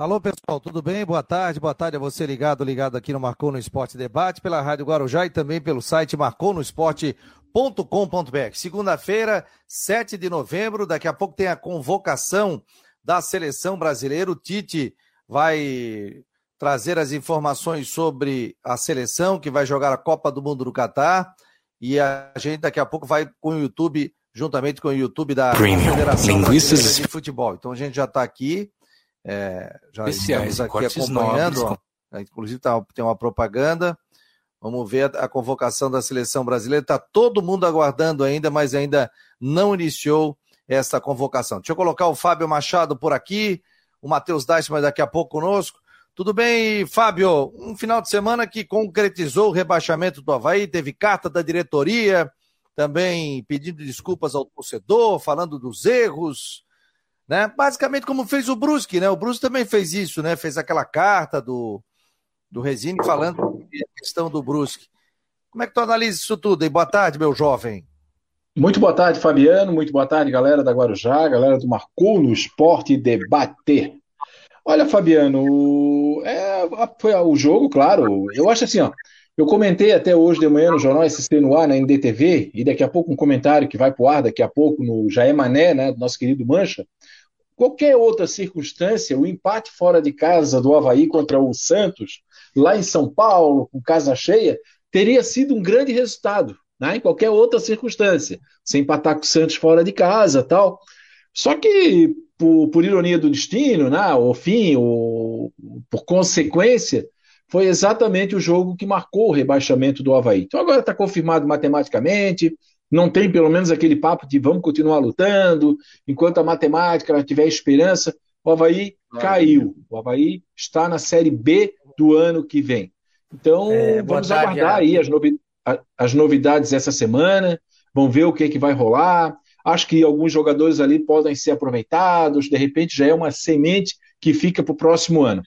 Alô, pessoal, tudo bem? Boa tarde, boa tarde a você ligado, ligado aqui no Marcou no Esporte Debate, pela Rádio Guarujá e também pelo site marconosport.com.br. Segunda-feira, 7 de novembro, daqui a pouco tem a convocação da seleção brasileira. O Tite vai trazer as informações sobre a seleção que vai jogar a Copa do Mundo do Catar. E a gente daqui a pouco vai com o YouTube, juntamente com o YouTube da Premium. Federação Linguiças de Futebol. Então a gente já está aqui é, já Especiais, estamos aqui acompanhando, ó, inclusive tá, tem uma propaganda. Vamos ver a, a convocação da seleção brasileira. Está todo mundo aguardando ainda, mas ainda não iniciou essa convocação. Deixa eu colocar o Fábio Machado por aqui, o Matheus Deichmann daqui a pouco conosco. Tudo bem, Fábio? Um final de semana que concretizou o rebaixamento do Havaí, teve carta da diretoria, também pedindo desculpas ao torcedor, falando dos erros, né? Basicamente como fez o Brusque, né? O Brusque também fez isso, né? Fez aquela carta do, do Resine falando a questão do Brusque. Como é que tu analisa isso tudo? E boa tarde, meu jovem. Muito boa tarde, Fabiano. Muito boa tarde, galera da Guarujá, galera do Marcou no Esporte Debater. Olha, Fabiano, é, foi o jogo, claro. Eu acho assim, ó. Eu comentei até hoje de manhã no Jornal SC no ar, na NDTV, e daqui a pouco um comentário que vai pro ar daqui a pouco no Jaé Mané, né, do nosso querido Mancha, Qualquer outra circunstância, o empate fora de casa do Havaí contra o Santos, lá em São Paulo, com casa cheia, teria sido um grande resultado, né? em qualquer outra circunstância. Sem empatar com o Santos fora de casa tal. Só que, por, por ironia do destino, né? ou fim, ou por consequência, foi exatamente o jogo que marcou o rebaixamento do Havaí. Então agora está confirmado matematicamente, não tem pelo menos aquele papo de vamos continuar lutando, enquanto a matemática tiver esperança. O Havaí caiu. O Havaí está na Série B do ano que vem. Então, é, vamos tarde, aguardar aí as, novi as novidades essa semana, vamos ver o que, é que vai rolar. Acho que alguns jogadores ali podem ser aproveitados, de repente já é uma semente que fica para o próximo ano.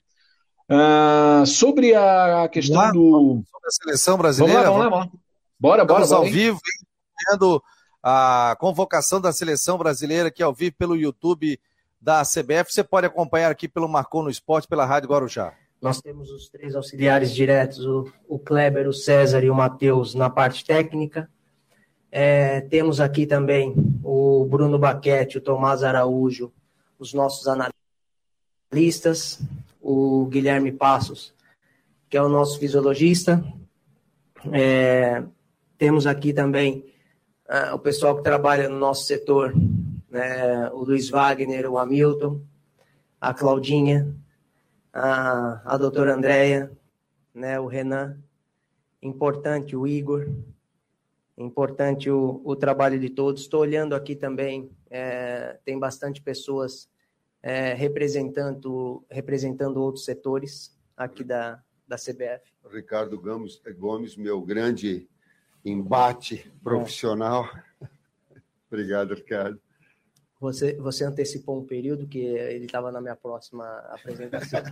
Uh, sobre a questão lá, do. Sobre a seleção brasileira. Vamos lá, vamos lá, vamos lá. Bora, bora, bora. ao vivo, hein? Acompanhando a convocação da seleção brasileira aqui ao vivo pelo YouTube da CBF. Você pode acompanhar aqui pelo Marcou no Esporte, pela Rádio Guarujá. Nós temos os três auxiliares diretos, o, o Kleber, o César e o Matheus na parte técnica. É, temos aqui também o Bruno Baquete, o Tomás Araújo, os nossos analistas, o Guilherme Passos, que é o nosso fisiologista. É, temos aqui também uh, o pessoal que trabalha no nosso setor, né, o Luiz Wagner, o Hamilton, a Claudinha, a, a doutora Andréia, né, o Renan, importante o Igor, importante o, o trabalho de todos. Estou olhando aqui também, é, tem bastante pessoas é, representando, representando outros setores aqui da, da CBF. Ricardo Gomes, Gomes meu grande embate profissional. Obrigado, Ricardo. Você, você antecipou um período que ele estava na minha próxima apresentação.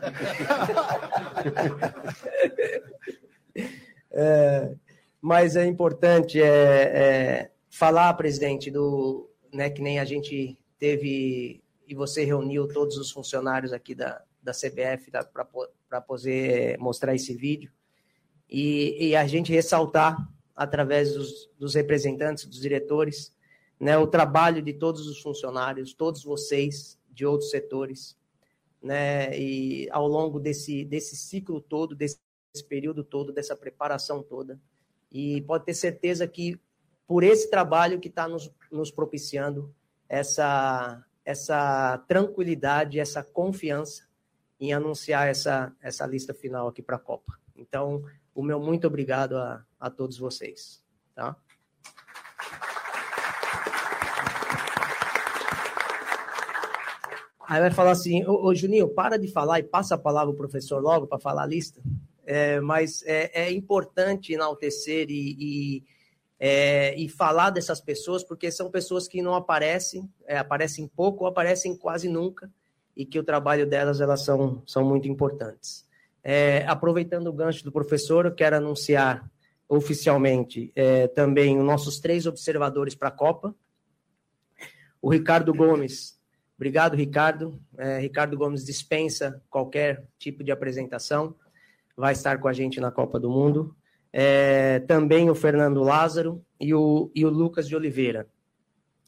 é, mas é importante é, é, falar, presidente, do, né, que nem a gente teve e você reuniu todos os funcionários aqui da, da CBF para poder mostrar esse vídeo e, e a gente ressaltar através dos, dos representantes, dos diretores, né, o trabalho de todos os funcionários, todos vocês de outros setores, né, e ao longo desse, desse ciclo todo, desse, período todo, dessa preparação toda. E pode ter certeza que por esse trabalho que está nos, nos propiciando essa, essa tranquilidade, essa confiança em anunciar essa, essa lista final aqui para a Copa. Então, o meu muito obrigado a, a todos vocês. Tá? Aí vai falar assim, ô, ô, Juninho, para de falar e passa a palavra ao professor logo para falar a lista. É, mas é, é, importante enaltecer e, e, é, e, falar dessas pessoas, porque são pessoas que não aparecem, é, aparecem pouco ou aparecem quase nunca, e que o trabalho delas elas são, são muito importantes. É, aproveitando o gancho do professor, eu quero anunciar oficialmente é, também os nossos três observadores para a Copa. O Ricardo Gomes, Obrigado, Ricardo. É, Ricardo Gomes dispensa qualquer tipo de apresentação. Vai estar com a gente na Copa do Mundo. É, também o Fernando Lázaro e o, e o Lucas de Oliveira.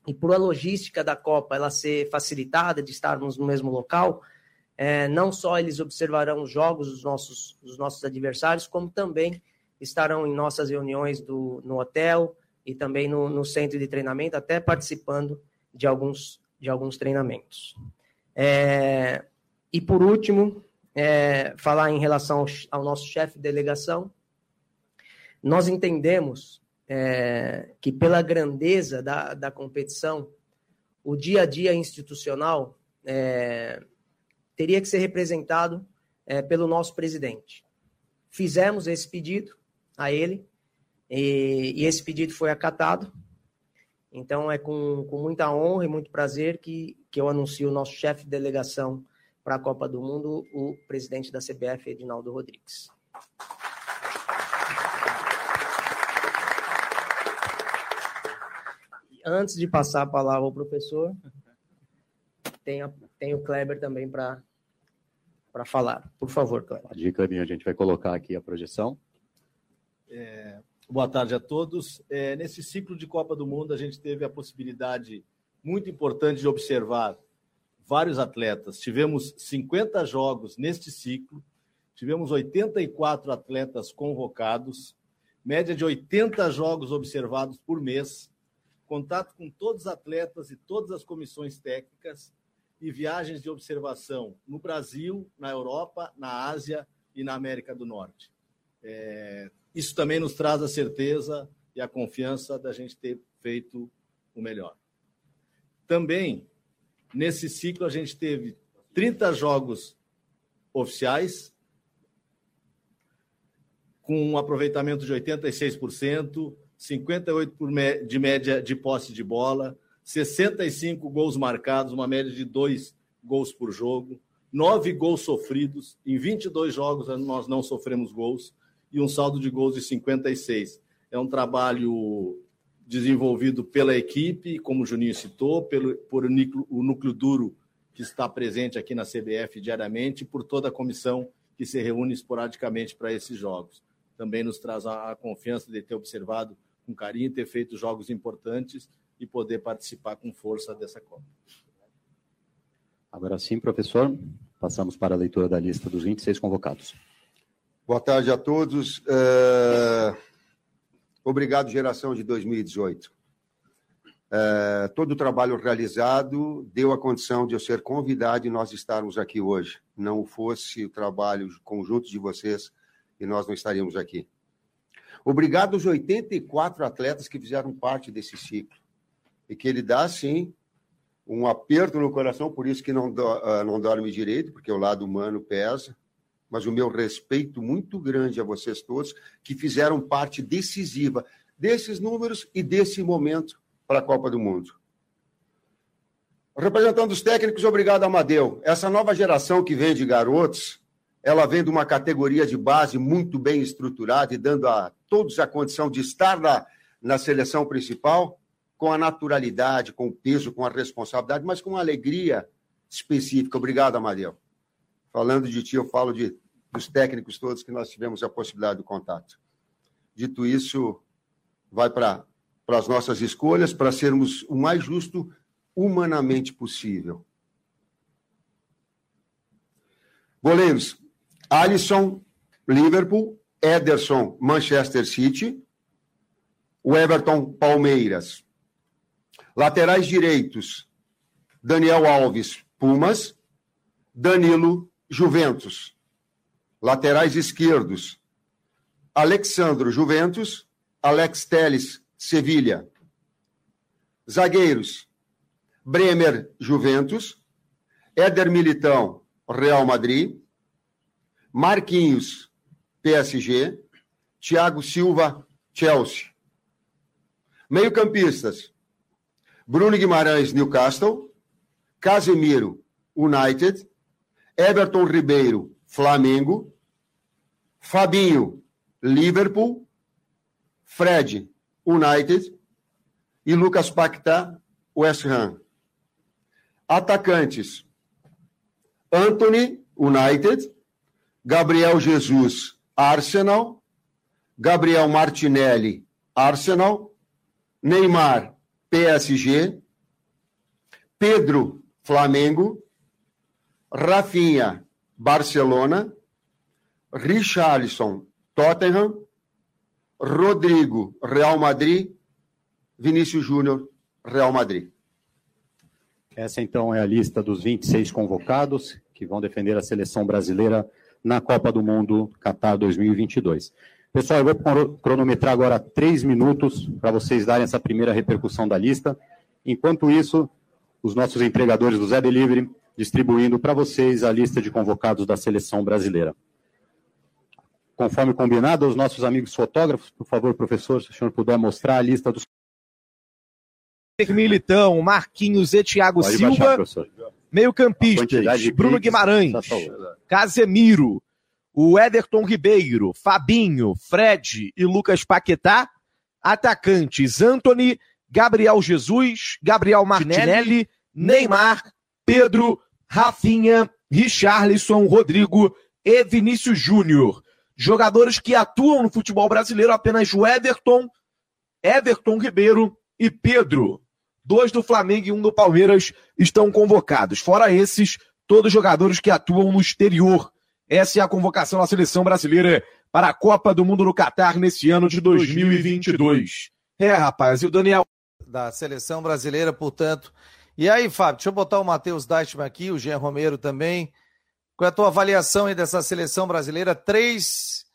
E por a logística da Copa ela ser facilitada de estarmos no mesmo local, é, não só eles observarão os jogos dos nossos, dos nossos adversários, como também estarão em nossas reuniões do, no hotel e também no, no centro de treinamento, até participando de alguns, de alguns treinamentos. É, e por último, é, falar em relação ao, ao nosso chefe de delegação, nós entendemos é, que pela grandeza da, da competição, o dia a dia institucional é, teria que ser representado é, pelo nosso presidente. Fizemos esse pedido a ele e, e esse pedido foi acatado. Então é com, com muita honra e muito prazer que, que eu anuncio o nosso chefe de delegação para a Copa do Mundo, o presidente da CBF, Edinaldo Rodrigues. Antes de passar a palavra ao professor, tem, a, tem o Kleber também para falar. Por favor, Kleber. Dica minha, a gente vai colocar aqui a projeção. É, boa tarde a todos. É, nesse ciclo de Copa do Mundo, a gente teve a possibilidade muito importante de observar vários atletas. Tivemos 50 jogos neste ciclo, tivemos 84 atletas convocados, média de 80 jogos observados por mês, contato com todos os atletas e todas as comissões técnicas e viagens de observação no Brasil, na Europa, na Ásia e na América do Norte. É, isso também nos traz a certeza e a confiança da gente ter feito o melhor. Também, nesse ciclo, a gente teve 30 jogos oficiais, com um aproveitamento de 86%, 58% de média de posse de bola, 65 gols marcados, uma média de dois gols por jogo, nove gols sofridos, em 22 jogos nós não sofremos gols, e um saldo de gols de 56. É um trabalho desenvolvido pela equipe, como o Juninho citou, pelo, por o núcleo, o núcleo duro que está presente aqui na CBF diariamente, por toda a comissão que se reúne esporadicamente para esses jogos. Também nos traz a, confiança de ter observado com carinho, ter feito jogos importantes e poder participar com força dessa Copa. Agora sim, professor, passamos para a leitura da lista dos 26 convocados. Boa tarde a todos. Uh, obrigado, geração de 2018. Uh, todo o trabalho realizado deu a condição de eu ser convidado e nós estarmos aqui hoje. Não fosse o trabalho conjunto de vocês e nós não estaríamos aqui. Obrigado aos 84 atletas que fizeram parte desse ciclo. E que ele dá, sim, um aperto no coração, por isso que não, do, uh, não dorme direito, porque o lado humano pesa mas o meu respeito muito grande a vocês todos que fizeram parte decisiva desses números e desse momento para a Copa do Mundo. Representando os técnicos, obrigado, Amadeu. Essa nova geração que vem de garotos, ela vem de uma categoria de base muito bem estruturada e dando a todos a condição de estar na, na seleção principal com a naturalidade, com o peso, com a responsabilidade, mas com uma alegria específica. Obrigado, Amadeu. Falando de ti, eu falo de dos técnicos todos que nós tivemos a possibilidade do contato. Dito isso, vai para as nossas escolhas, para sermos o mais justo humanamente possível. Goleiros: Alisson, Liverpool, Ederson, Manchester City, o Everton, Palmeiras. Laterais direitos: Daniel Alves, Pumas, Danilo, Juventus. Laterais esquerdos: Alexandro Juventus, Alex Teles Sevilha. Zagueiros: Bremer Juventus, Éder Militão Real Madrid, Marquinhos PSG, Thiago Silva Chelsea. Meio-campistas: Bruno Guimarães Newcastle, Casemiro United, Everton Ribeiro Flamengo, Fabinho, Liverpool, Fred, United e Lucas Paquetá, West Ham. Atacantes: Anthony, United. Gabriel Jesus, Arsenal. Gabriel Martinelli, Arsenal. Neymar, PSG. Pedro, Flamengo. Rafinha, Barcelona. Richarlison, Tottenham. Rodrigo, Real Madrid. Vinícius Júnior, Real Madrid. Essa então é a lista dos 26 convocados que vão defender a seleção brasileira na Copa do Mundo Qatar 2022. Pessoal, eu vou cronometrar agora três minutos para vocês darem essa primeira repercussão da lista. Enquanto isso, os nossos entregadores do Zé Delivery distribuindo para vocês a lista de convocados da seleção brasileira. Conforme combinado, os nossos amigos fotógrafos, por favor, professor, se o senhor puder mostrar a lista dos. Militão, Marquinhos e Thiago Pode Silva. Meio-campistas, Bruno Guimarães, Casemiro, o Ederton Ribeiro, Fabinho, Fred e Lucas Paquetá. Atacantes, Anthony, Gabriel Jesus, Gabriel Martinelli, Neymar, Pedro, Rafinha, Richarlison, Rodrigo e Vinícius Júnior. Jogadores que atuam no futebol brasileiro, apenas o Everton, Everton Ribeiro e Pedro. Dois do Flamengo e um do Palmeiras estão convocados. Fora esses, todos jogadores que atuam no exterior. Essa é a convocação da seleção brasileira para a Copa do Mundo no Catar nesse ano de 2022. É, rapaz, e o Daniel. Da seleção brasileira, portanto. E aí, Fábio, deixa eu botar o Matheus Deichmann aqui, o Jean Romero também. Qual é a tua avaliação aí dessa seleção brasileira? Três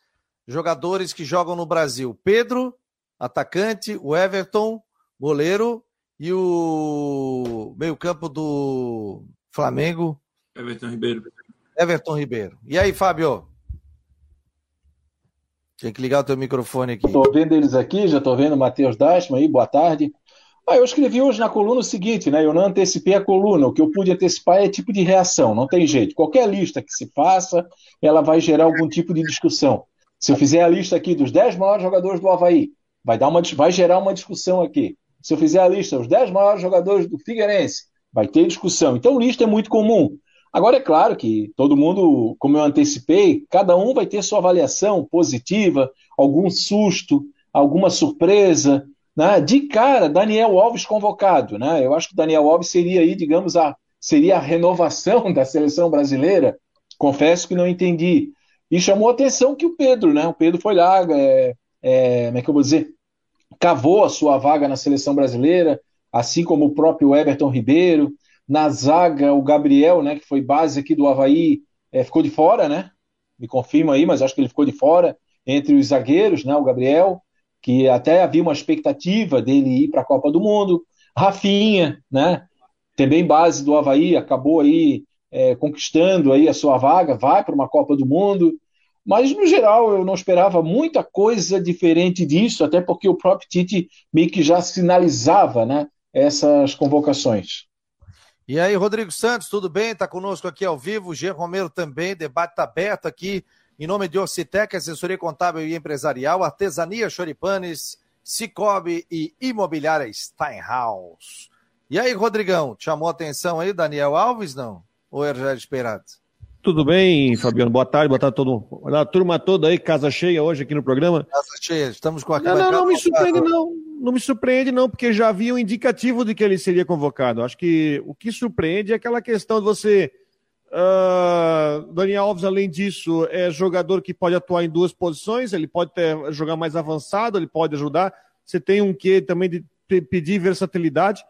jogadores que jogam no Brasil: Pedro, atacante, o Everton, goleiro, e o meio-campo do Flamengo. Everton Ribeiro. Everton Ribeiro. E aí, Fábio? Tem que ligar o teu microfone aqui. Estou vendo eles aqui, já estou vendo o Matheus Dashman aí, boa tarde. Ah, eu escrevi hoje na coluna o seguinte, né? Eu não antecipei a coluna. O que eu pude antecipar é tipo de reação, não tem jeito. Qualquer lista que se faça, ela vai gerar algum tipo de discussão. Se eu fizer a lista aqui dos 10 maiores jogadores do Havaí, vai, dar uma, vai gerar uma discussão aqui. Se eu fizer a lista dos 10 maiores jogadores do Figueirense, vai ter discussão. Então, lista é muito comum. Agora, é claro que todo mundo, como eu antecipei, cada um vai ter sua avaliação positiva, algum susto, alguma surpresa, né? De cara, Daniel Alves convocado, né? Eu acho que Daniel Alves seria aí, digamos, a seria a renovação da seleção brasileira. Confesso que não entendi. E chamou atenção que o Pedro, né? O Pedro foi lá, é, é, como é que eu vou dizer? Cavou a sua vaga na seleção brasileira, assim como o próprio Everton Ribeiro. Na zaga, o Gabriel, né? Que foi base aqui do Havaí, é, ficou de fora, né? Me confirma aí, mas acho que ele ficou de fora entre os zagueiros, né? O Gabriel que até havia uma expectativa dele ir para a Copa do Mundo. Rafinha, né? Também base do Havaí, acabou aí é, conquistando aí a sua vaga, vai para uma Copa do Mundo. Mas, no geral, eu não esperava muita coisa diferente disso, até porque o próprio Tite meio que já sinalizava né, essas convocações. E aí, Rodrigo Santos, tudo bem? Está conosco aqui ao vivo. G. Romero também, debate está aberto aqui em nome de Orcitec, assessoria contábil e empresarial, artesania Choripanes, Cicobi e imobiliária Steinhaus. E aí, Rodrigão, chamou a atenção aí Daniel Alves, não? Ou era já esperado? Tudo bem, Fabiano? Boa tarde, boa tarde a todo A turma toda aí, casa cheia hoje aqui no programa. Casa cheia, estamos com a Não, não, não me surpreende não, não me surpreende não, porque já havia um indicativo de que ele seria convocado. Acho que o que surpreende é aquela questão de você Uh, Daniel Alves, além disso, é jogador que pode atuar em duas posições, ele pode ter, jogar mais avançado, ele pode ajudar. Você tem um que também de pedir versatilidade.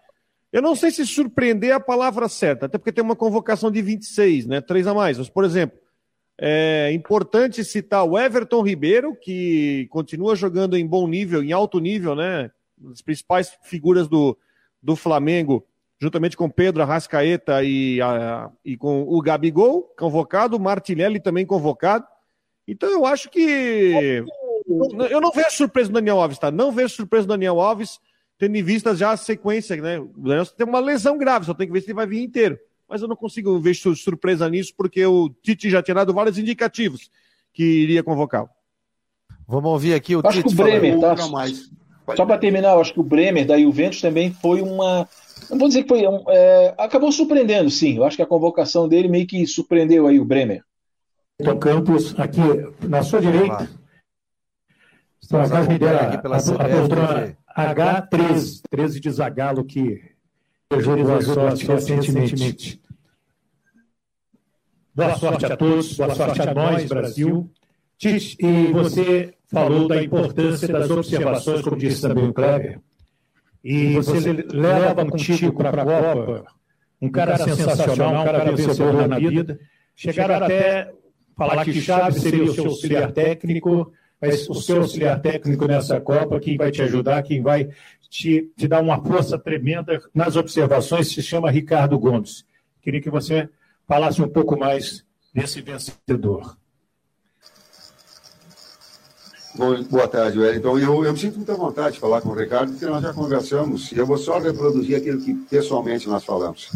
Eu não sei se surpreender é a palavra certa, até porque tem uma convocação de 26, né? Três a mais. Mas, por exemplo, é importante citar o Everton Ribeiro, que continua jogando em bom nível, em alto nível, né? As principais figuras do, do Flamengo juntamente com Pedro Arrascaeta e, a, e com o Gabigol, convocado, Martinelli também convocado. Então eu acho que. Eu não vejo surpresa do Daniel Alves, tá? Não vejo surpresa do Daniel Alves, tendo em vista já a sequência, né? O Daniel tem uma lesão grave, só tem que ver se ele vai vir inteiro. Mas eu não consigo ver surpresa nisso, porque o Tite já tinha dado vários indicativos que iria convocá-lo. Vamos ouvir aqui o acho Tite. Que o Bremer, tá? Só para terminar, eu acho que o Bremer da Juventus também foi uma Não vou dizer que foi. É, acabou surpreendendo, sim. Eu acho que a convocação dele meio que surpreendeu aí o Bremer. Então, Campos, aqui na sua direita, estão a Carmidera, a, a doutora H13, 13 de Zagalo, que desejou a sorte recentemente. Boa sorte a todos, boa sorte a nós, Brasil. Tite, e você falou da importância das observações, como disse também o Kleber, e você leva contigo para a Copa um cara sensacional, um cara vencedor na vida. Chegaram até falar que Chaves seria o seu auxiliar técnico, mas o seu auxiliar técnico nessa Copa, quem vai te ajudar, quem vai te, te dar uma força tremenda nas observações, se chama Ricardo Gomes. Queria que você falasse um pouco mais desse vencedor. Bom, boa tarde, Wellington. Eu, eu me sinto muita vontade de falar com o Ricardo, porque nós já conversamos, e eu vou só reproduzir aquilo que pessoalmente nós falamos.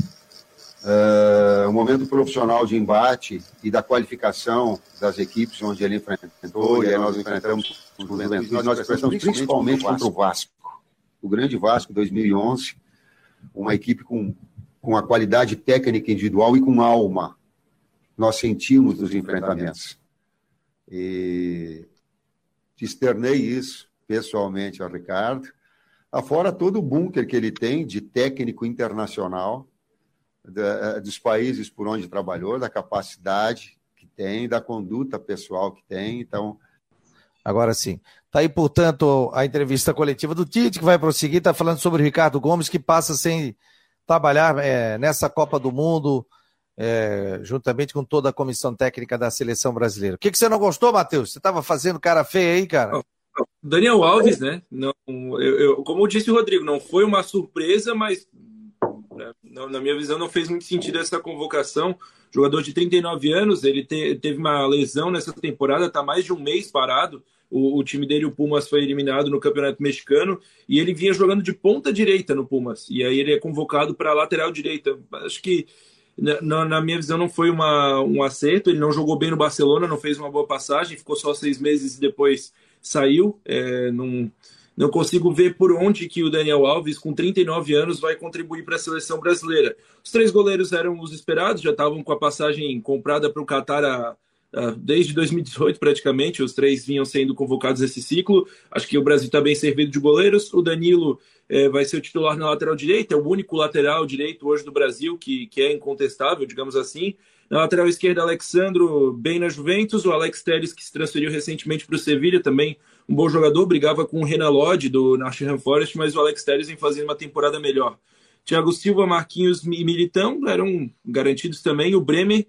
Uh, o momento profissional de embate e da qualificação das equipes onde ele enfrentou, e aí nós enfrentamos o Juventude, nós enfrentamos principalmente contra o Vasco, o grande Vasco 2011, uma equipe com, com a qualidade técnica individual e com alma. Nós sentimos nos enfrentamentos. E externei isso pessoalmente ao Ricardo, afora todo o bunker que ele tem de técnico internacional, eh, dos países por onde trabalhou, da capacidade que tem, da conduta pessoal que tem. Então. Agora sim. Está aí, portanto, a entrevista coletiva do Tite, que vai prosseguir, está falando sobre o Ricardo Gomes, que passa sem trabalhar é, nessa Copa do Mundo, é, juntamente com toda a comissão técnica da seleção brasileira. O que, que você não gostou, Matheus? Você estava fazendo cara feia aí, cara? Daniel Alves, né? Não, eu, eu, como disse o Rodrigo, não foi uma surpresa, mas né? Na minha visão, não fez muito sentido essa convocação. Jogador de 39 anos, ele te, teve uma lesão nessa temporada, está mais de um mês parado. O, o, time dele, o Pumas, foi eliminado no Campeonato Mexicano e ele vinha jogando de ponta direita no Pumas. E aí ele é convocado para lateral direita. Acho que, na, na, minha visão, não foi uma, um acerto. Ele não jogou bem no Barcelona, não fez uma boa passagem, ficou só seis meses e depois saiu. É, num, não consigo ver por onde que o Daniel Alves, com 39 anos, vai contribuir para a seleção brasileira. Os três goleiros eram os esperados, já estavam com a passagem comprada para o Qatar desde 2018 praticamente, os três vinham sendo convocados esse ciclo. Acho que o Brasil está bem servido de goleiros. O Danilo é, vai ser o titular na lateral direita, é o único lateral direito hoje do Brasil que, que é incontestável, digamos assim. Na lateral esquerda, Alexandro, bem na Juventus. O Alex Telles, que se transferiu recentemente para o Sevilha, também um bom jogador. Brigava com o Renan Lodge, do Nottingham Forest, mas o Alex Telles vem fazendo uma temporada melhor. Thiago Silva, Marquinhos e Militão eram garantidos também. O Bremer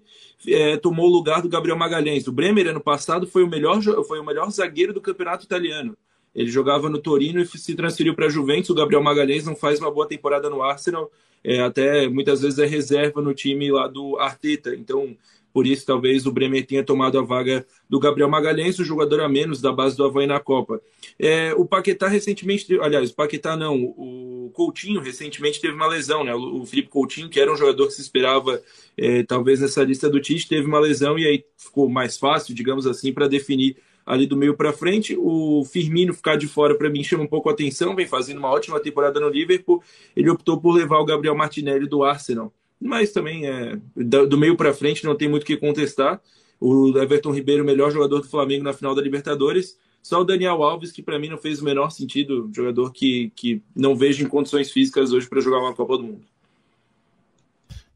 é, tomou o lugar do Gabriel Magalhães. O Bremer, ano passado, foi o melhor, foi o melhor zagueiro do campeonato italiano. Ele jogava no Torino e se transferiu para a Juventus. O Gabriel Magalhães não faz uma boa temporada no Arsenal, é, até muitas vezes é reserva no time lá do Arteta. Então, por isso, talvez o Bremer tenha tomado a vaga do Gabriel Magalhães, o jogador a menos da base do Havaí na Copa. É, o Paquetá recentemente, aliás, o Paquetá não, o Coutinho recentemente teve uma lesão, né? O Felipe Coutinho, que era um jogador que se esperava é, talvez nessa lista do Tite, teve uma lesão e aí ficou mais fácil, digamos assim, para definir ali do meio para frente. O Firmino ficar de fora para mim chama um pouco a atenção, vem fazendo uma ótima temporada no Liverpool. Ele optou por levar o Gabriel Martinelli do Arsenal. Mas também é do meio para frente não tem muito o que contestar. O Everton Ribeiro, melhor jogador do Flamengo na final da Libertadores. Só o Daniel Alves, que para mim não fez o menor sentido, jogador que, que não vejo em condições físicas hoje para jogar uma Copa do Mundo.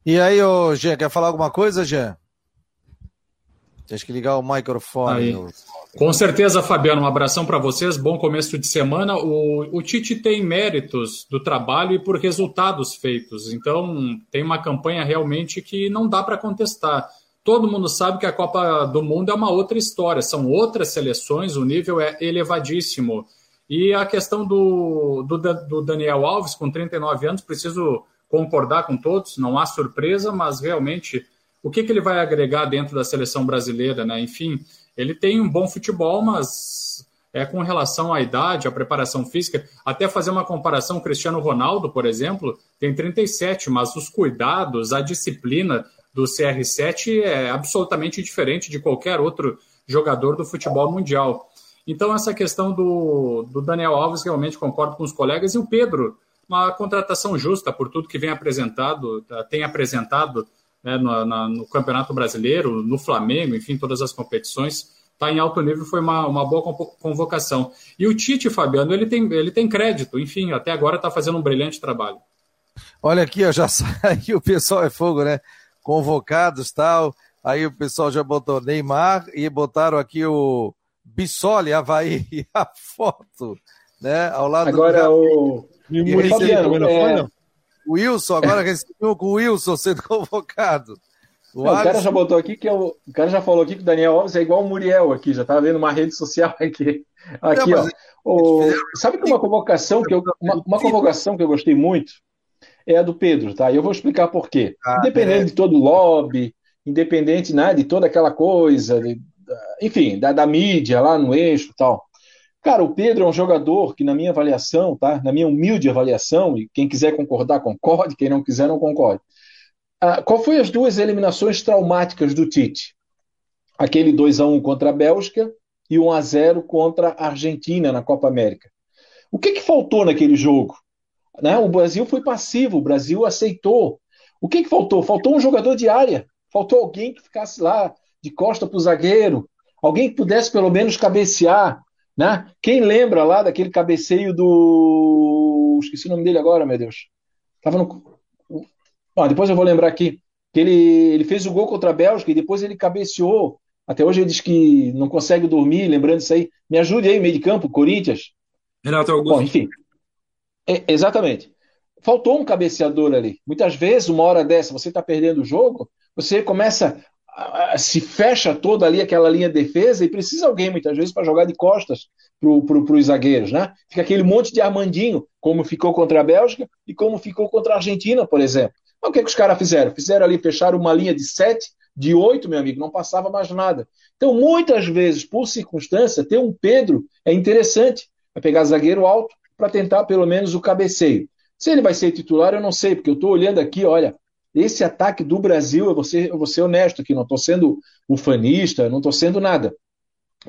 E aí, ô, Jean, quer falar alguma coisa, Jean? Tem que ligar o microfone. Com certeza, Fabiano, um abração para vocês, bom começo de semana. O, o Tite tem méritos do trabalho e por resultados feitos, então tem uma campanha realmente que não dá para contestar. Todo mundo sabe que a Copa do Mundo é uma outra história, são outras seleções, o nível é elevadíssimo. E a questão do, do, do Daniel Alves, com 39 anos, preciso concordar com todos, não há surpresa, mas realmente o que, que ele vai agregar dentro da seleção brasileira, né? Enfim, ele tem um bom futebol, mas é com relação à idade, à preparação física, até fazer uma comparação, o Cristiano Ronaldo, por exemplo, tem 37, mas os cuidados, a disciplina do CR7 é absolutamente diferente de qualquer outro jogador do futebol mundial. Então, essa questão do, do Daniel Alves, realmente concordo com os colegas, e o Pedro, uma contratação justa por tudo que vem apresentado, tem apresentado né, no, na, no Campeonato Brasileiro, no Flamengo, enfim, todas as competições. Está em alto nível, foi uma, uma boa convocação. E o Tite, Fabiano, ele tem, ele tem crédito, enfim, até agora está fazendo um brilhante trabalho. Olha aqui, ó, já saiu, o pessoal é fogo, né? Convocados tal. Aí o pessoal já botou Neymar e botaram aqui o Bissoli, Havaí, e a foto, né? Ao lado Agora do... o. E o Fabiano, é... O Wilson, agora recebeu com o Wilson sendo convocado. O, Não, o, cara já botou aqui que o, o cara já falou aqui que o Daniel Alves é igual o Muriel aqui, já tá vendo uma rede social aqui. Aqui, Não, ó. O, sabe que uma convocação que eu, uma, uma, convocação que eu gostei muito é a do Pedro, tá? E eu vou explicar por quê. Ah, independente é. de todo o lobby, independente né, de toda aquela coisa, de, enfim, da, da mídia lá no eixo, tal. Cara, o Pedro é um jogador que, na minha avaliação, tá? Na minha humilde avaliação, e quem quiser concordar, concorde, quem não quiser, não concorde. Ah, qual foi as duas eliminações traumáticas do Tite? Aquele 2 a 1 contra a Bélgica e 1 a 0 contra a Argentina na Copa América. O que, que faltou naquele jogo? Né? O Brasil foi passivo, o Brasil aceitou. O que, que faltou? Faltou um jogador de área. Faltou alguém que ficasse lá de costa para o zagueiro, alguém que pudesse pelo menos cabecear, né? Quem lembra lá daquele cabeceio do. Esqueci o nome dele agora, meu Deus. Tava no. Ah, depois eu vou lembrar aqui. Que ele, ele fez o gol contra a Bélgica e depois ele cabeceou. Até hoje ele diz que não consegue dormir, lembrando isso aí. Me ajude aí, meio de campo, Corinthians. Renato Augusto. Bom, enfim. É, exatamente. Faltou um cabeceador ali. Muitas vezes, uma hora dessa, você está perdendo o jogo, você começa se fecha toda ali aquela linha de defesa e precisa alguém, muitas vezes, para jogar de costas para os zagueiros, né? Fica aquele monte de Armandinho, como ficou contra a Bélgica e como ficou contra a Argentina, por exemplo. Mas o que, que os caras fizeram? Fizeram ali, fecharam uma linha de sete, de oito, meu amigo, não passava mais nada. Então, muitas vezes, por circunstância, ter um Pedro é interessante. Vai pegar zagueiro alto para tentar pelo menos o cabeceio. Se ele vai ser titular, eu não sei, porque eu estou olhando aqui, olha, esse ataque do Brasil, eu vou ser, eu vou ser honesto aqui, não estou sendo ufanista, não estou sendo nada.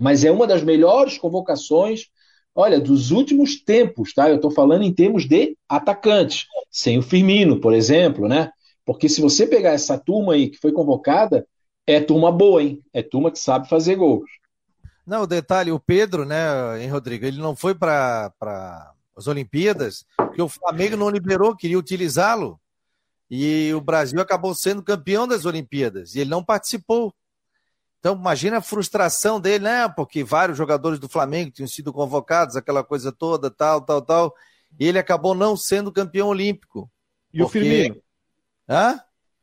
Mas é uma das melhores convocações, olha, dos últimos tempos, tá? Eu estou falando em termos de atacantes, sem o Firmino, por exemplo, né? Porque se você pegar essa turma aí que foi convocada, é turma boa, hein? É turma que sabe fazer gols. Não, o detalhe, o Pedro, né, hein, Rodrigo, ele não foi para as Olimpíadas, porque o Flamengo não liberou, queria utilizá-lo. E o Brasil acabou sendo campeão das Olimpíadas e ele não participou. Então, imagina a frustração dele, né? Porque vários jogadores do Flamengo tinham sido convocados, aquela coisa toda, tal, tal, tal. E ele acabou não sendo campeão olímpico. E porque... o Firmino? Hã?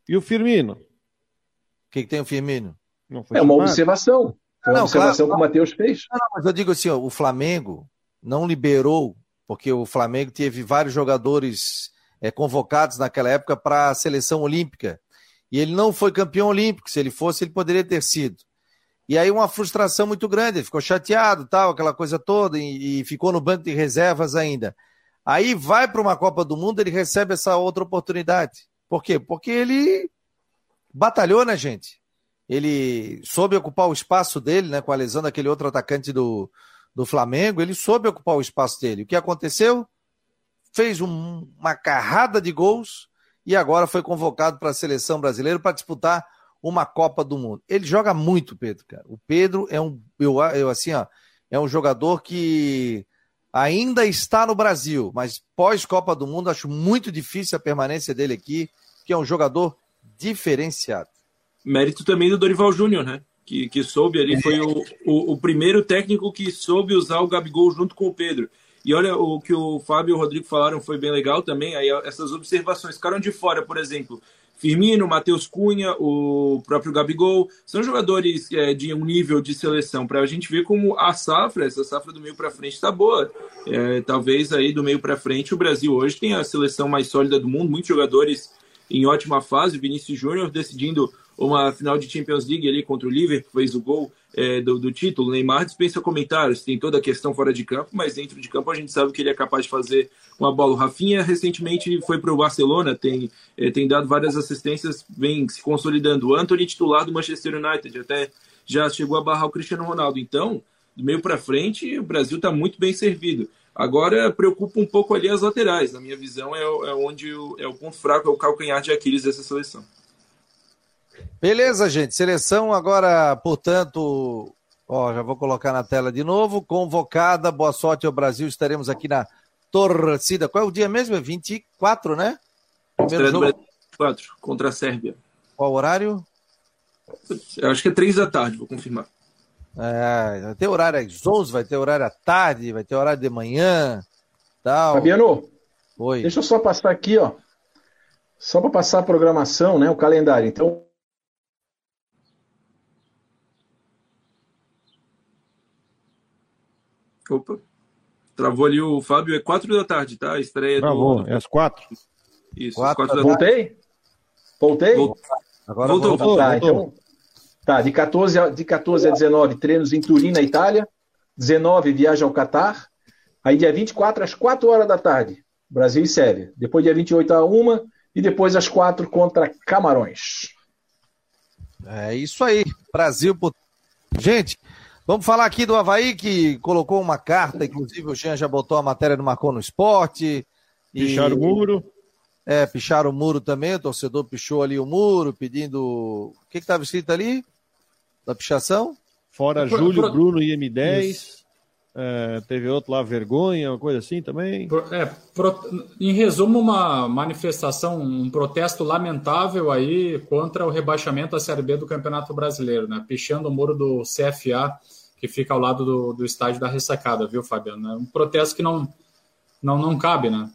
E o Firmino? O que, que tem o Firmino? é uma observação. É uma não, observação claro, que o Matheus fez. Não, mas eu digo assim, ó, o Flamengo não liberou, porque o Flamengo teve vários jogadores é, convocados naquela época para a seleção olímpica. E ele não foi campeão olímpico. Se ele fosse, ele poderia ter sido. E aí uma frustração muito grande, ele ficou chateado, tal, aquela coisa toda, e, e ficou no banco de reservas ainda. Aí vai para uma Copa do Mundo, ele recebe essa outra oportunidade. Por quê? Porque ele batalhou, né, gente? Ele soube ocupar o espaço dele, né, com a lesão daquele outro atacante do, do Flamengo, ele soube ocupar o espaço dele. O que aconteceu? Fez um, uma carrada de gols e agora foi convocado para a seleção brasileira para disputar uma Copa do Mundo. Ele joga muito, Pedro, cara. O Pedro é um, eu, eu assim, ó, é um jogador que ainda está no Brasil, mas pós Copa do Mundo acho muito difícil a permanência dele aqui, que é um jogador diferenciado. Mérito também do Dorival Júnior, né? Que, que soube ali, foi o, o, o primeiro técnico que soube usar o Gabigol junto com o Pedro. E olha, o que o Fábio e o Rodrigo falaram foi bem legal também. Aí essas observações ficaram de fora, por exemplo. Firmino, Matheus Cunha, o próprio Gabigol, são jogadores é, de um nível de seleção para a gente ver como a safra, essa safra do meio para frente está boa. É, talvez aí do meio para frente o Brasil hoje tem a seleção mais sólida do mundo, muitos jogadores em ótima fase, Vinícius Júnior decidindo uma final de Champions League ali contra o Liverpool, fez o gol é, do, do, título. Neymar dispensa comentários, tem toda a questão fora de campo, mas dentro de campo a gente sabe que ele é capaz de fazer uma bola. O Rafinha recentemente foi para o Barcelona, tem, é, tem dado várias assistências, vem se consolidando. O Anthony, titular do Manchester United, até já chegou a barrar o Cristiano Ronaldo. Então, do meio para frente, o Brasil está muito bem servido. Agora preocupa um pouco ali as laterais. Na minha visão, é, é onde o, é o ponto fraco, é o calcanhar de Aquiles dessa seleção. Beleza, gente. Seleção agora, portanto, ó, já vou colocar na tela de novo. Convocada, boa sorte ao Brasil. Estaremos aqui na torcida. Qual é o dia mesmo? É 24, né? Primeiro jogo. 24, contra a Sérvia. Qual horário? Eu acho que é 3 da tarde, vou confirmar. É, vai ter horário às 11, vai ter horário à tarde, vai ter horário de manhã. Tal. Fabiano, Oi. deixa eu só passar aqui, ó. Só para passar a programação, né? O calendário. Então, Opa. Travou ali o Fábio, é 4 da tarde, tá? A estreia Travou, do. é às quatro. Isso, Quatro 4 da da tarde. voltei? Voltei? Voltou. Agora Voltou, voltou. Tá, voltou. então. Tá, de 14, a, de 14 a 19, treinos em Turim, na Itália. 19, viagem ao Catar. Aí, dia 24, às 4 horas da tarde, Brasil e Sérvia. Depois, dia 28, a 1 e depois às 4 contra Camarões. É isso aí. Brasil. por- Gente, vamos falar aqui do Havaí, que colocou uma carta, inclusive o Jean já botou a matéria no Marcou no Esporte. E- Picharam o muro. É, picharam o muro também, o torcedor pichou ali o muro, pedindo. O que estava escrito ali? Da pichação? Fora Pro- Júlio, pro- Bruno e M10. É, teve outro lá, Vergonha, uma coisa assim também. Pro- É, pro- em resumo, uma manifestação, um protesto lamentável aí contra o rebaixamento da Série B do Campeonato Brasileiro, né? Pichando o muro do CFA, que fica ao lado do, do estádio da ressacada, viu, Fabiano? É um protesto que não, não, não cabe, né?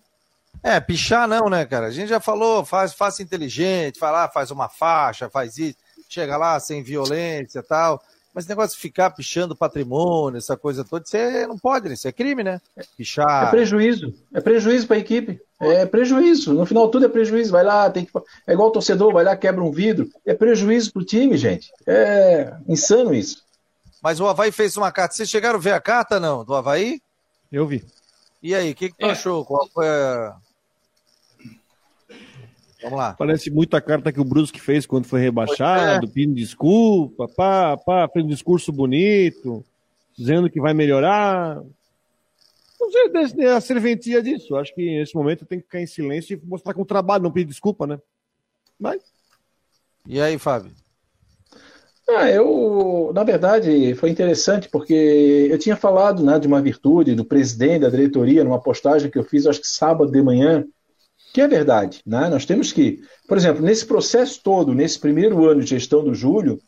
É, pichar não, né, cara? A gente já falou, faz, faça inteligente, vai lá, faz uma faixa, faz isso, chega lá sem violência e tal. Mas esse negócio de ficar pichando patrimônio, essa coisa toda, isso é- não pode, né? Isso é crime, né? É Pichar. prejuízo. É prejuízo para a equipe. É prejuízo. No final, tudo é prejuízo. Vai lá, tem que. É igual o torcedor, vai lá, quebra um vidro. É prejuízo para o time, gente. É insano isso. Mas o Havaí fez uma carta. Vocês chegaram a ver a carta, não? Do Havaí? Eu vi. E aí, o que, que tu É. achou? Qual foi a. Vamos lá. Parece muito a carta que o Brusque fez quando foi rebaixado, pedindo desculpa, pá, pá, fez um discurso bonito, dizendo que vai melhorar. Não sei a serventia disso. Acho que nesse momento tem que ficar em silêncio e mostrar com o trabalho, não pedir desculpa, né? Mas E aí, Fábio? Ah, eu, na verdade, foi interessante porque eu tinha falado né, de uma virtude do presidente da diretoria numa postagem que eu fiz, acho que sábado de manhã, que é verdade. Né? Nós temos que, por exemplo, nesse processo todo, nesse primeiro ano de gestão do Júlio,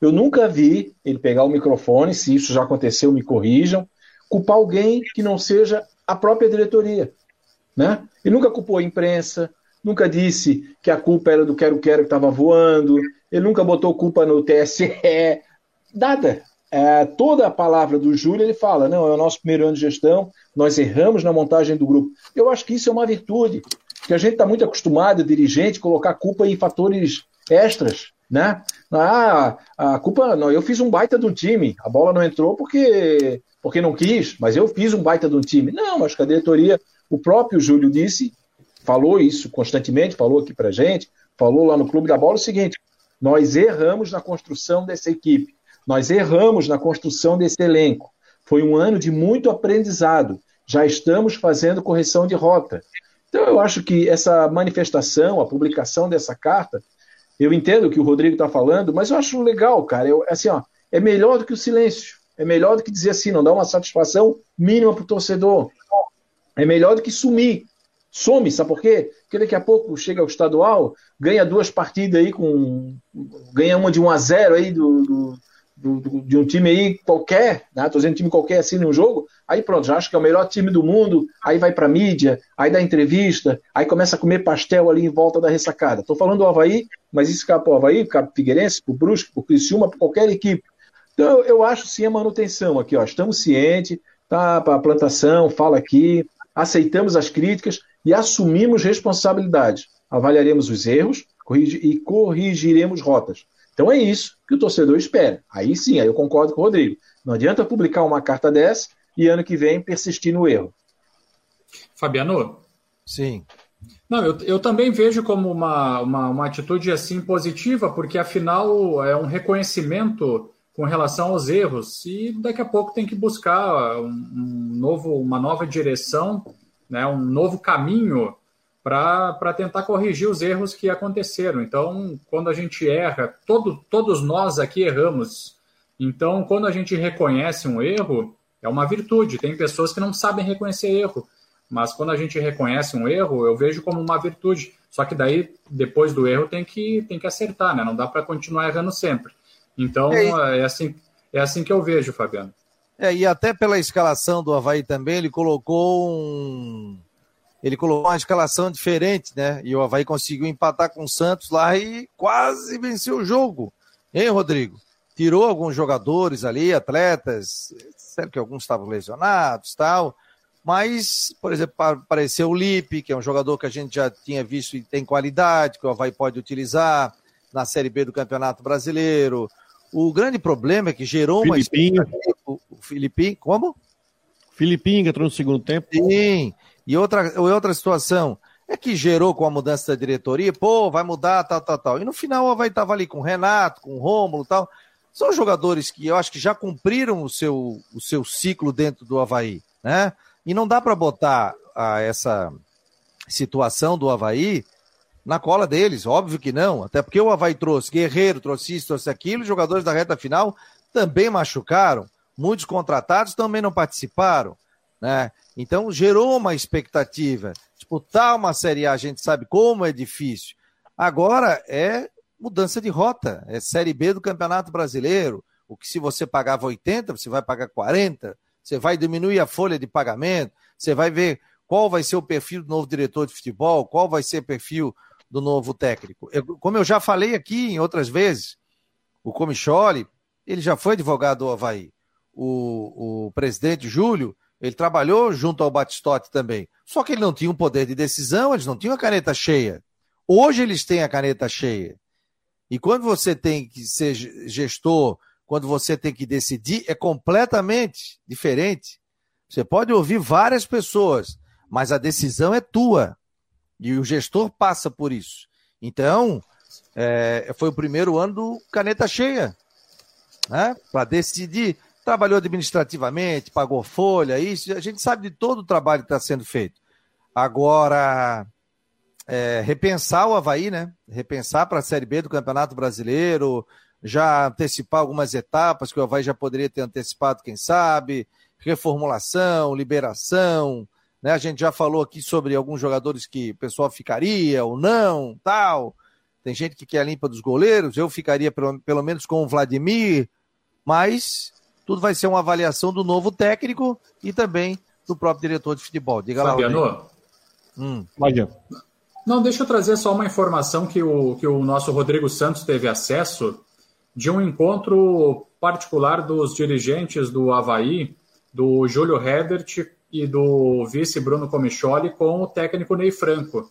eu nunca vi ele pegar o microfone, se isso já aconteceu, me corrijam, culpar alguém que não seja a própria diretoria. Né? Ele nunca culpou a imprensa, nunca disse que a culpa era do quero-quero que estava voando, ele nunca botou culpa no TSE, nada. É, toda a palavra do Júlio ele fala, não, é o nosso primeiro ano de gestão, nós erramos na montagem do grupo. Eu acho que isso é uma virtude, porque a gente está muito acostumado, dirigente, colocar culpa em fatores extras, né? Ah, a culpa, não, eu fiz um baita de um time, a bola não entrou porque, porque não quis, mas eu fiz um baita de um time. Não, acho que a diretoria, o próprio Júlio disse, falou isso constantemente, falou aqui pra gente, falou lá no Clube da Bola o seguinte, nós erramos na construção dessa equipe, nós erramos na construção desse elenco. Foi um ano de muito aprendizado. Já estamos fazendo correção de rota. Então, eu acho que essa manifestação, a publicação dessa carta, eu entendo o que o Rodrigo está falando, mas eu acho legal, cara. Eu, assim, ó, é melhor do que o silêncio. É melhor do que dizer assim, não dá uma satisfação mínima para o torcedor. É melhor do que sumir. Some, sabe por quê? Porque daqui a pouco chega ao estadual, ganha duas partidas aí com. ganha uma de 1 a 0 aí do, do, do, de um time aí qualquer, né? Tô dizendo time qualquer assim no jogo, aí pronto, já acho que é o melhor time do mundo, aí vai pra mídia, aí dá entrevista, aí começa a comer pastel ali em volta da ressacada. Tô falando do Havaí, mas isso cabe pro Havaí, cabe pro Figueirense, pro Brusque, pro Criciúma, pra qualquer equipe. Então eu, eu acho sim a manutenção aqui, ó. Estamos cientes, tá? Para a plantação, fala aqui, aceitamos as críticas e assumimos responsabilidade. Avaliaremos os erros corrigi e corrigiremos rotas. Então é isso que o torcedor espera. Aí sim, aí eu concordo com o Rodrigo. Não adianta publicar uma carta dessa e ano que vem persistir no erro. Fabiano? Sim. Não, eu, eu também vejo como uma, uma, uma atitude assim positiva, porque afinal é um reconhecimento com relação aos erros e daqui a pouco tem que buscar um, um novo, uma nova direção, né, um novo caminho para tentar corrigir os erros que aconteceram. Então, quando a gente erra, todo, todos nós aqui erramos. Então, quando a gente reconhece um erro, é uma virtude. Tem pessoas que não sabem reconhecer erro, mas quando a gente reconhece um erro, eu vejo como uma virtude. Só que daí, depois do erro, tem que, tem que acertar, né? Não dá para continuar errando sempre. Então, é, é, assim, é assim que eu vejo, Fabiano. É, e até pela escalação do Havaí também, ele colocou um. Ele colocou uma escalação diferente, né? E o Havaí conseguiu empatar com o Santos lá e quase venceu o jogo. Hein, Rodrigo? Tirou alguns jogadores ali, atletas, sério que alguns estavam lesionados tal. Mas, por exemplo, apareceu o Lipe, que é um jogador que a gente já tinha visto e tem qualidade, que o Havaí pode utilizar na Série B do Campeonato Brasileiro. O grande problema é que gerou Filipinho. uma. O Filipinho, como? Filipinho entrou no segundo tempo. Sim. E outra, outra situação é que gerou com a mudança da diretoria, pô, vai mudar, tal, tal, tal. E no final vai estar ali com o Renato, com o Rômulo tal. São jogadores que eu acho que já cumpriram o seu, o seu ciclo dentro do Havaí, né? E não dá para botar a, essa situação do Havaí na cola deles, óbvio que não, até porque o Havaí trouxe Guerreiro, trouxe isso, trouxe aquilo, jogadores da reta final também machucaram, muitos contratados também não participaram, né? Então gerou uma expectativa. Disputar uma Série A, a gente sabe como é difícil. Agora é mudança de rota, é Série B do Campeonato Brasileiro. O que se você pagava 80, você vai pagar 40, você vai diminuir a folha de pagamento, você vai ver qual vai ser o perfil do novo diretor de futebol, qual vai ser o perfil do novo técnico. Eu, como eu já falei aqui em outras vezes, o Comicholi, ele já foi advogado do Havaí. O, o presidente Júlio, ele trabalhou junto ao Batistote também. Só que ele não tinha um poder de decisão, eles não tinham a caneta cheia. Hoje eles têm a caneta cheia. E quando você tem que ser gestor, quando você tem que decidir, é completamente diferente. Você pode ouvir várias pessoas, mas a decisão é tua. E o gestor passa por isso. Então, é, foi o primeiro ano do caneta cheia, né? Para decidir. Trabalhou administrativamente, pagou folha, isso. A gente sabe de todo o trabalho que está sendo feito. Agora, é, repensar o Havaí, né? Repensar para a Série B do Campeonato Brasileiro, já antecipar algumas etapas que o Havaí já poderia ter antecipado, quem sabe, reformulação, liberação, né? A gente já falou aqui sobre alguns jogadores que o pessoal ficaria ou não, tal. Tem gente que quer a limpa dos goleiros, eu ficaria pelo, pelo menos com o Vladimir, mas tudo vai ser uma avaliação do novo técnico e também do próprio diretor de futebol. Diga Fabiano. lá. Hum. Não, deixa eu trazer só uma informação que o, que o nosso Rodrigo Santos teve acesso de um encontro particular dos dirigentes do Havaí, do Júlio Herbert e do vice Bruno Comicholi com o técnico Ney Franco.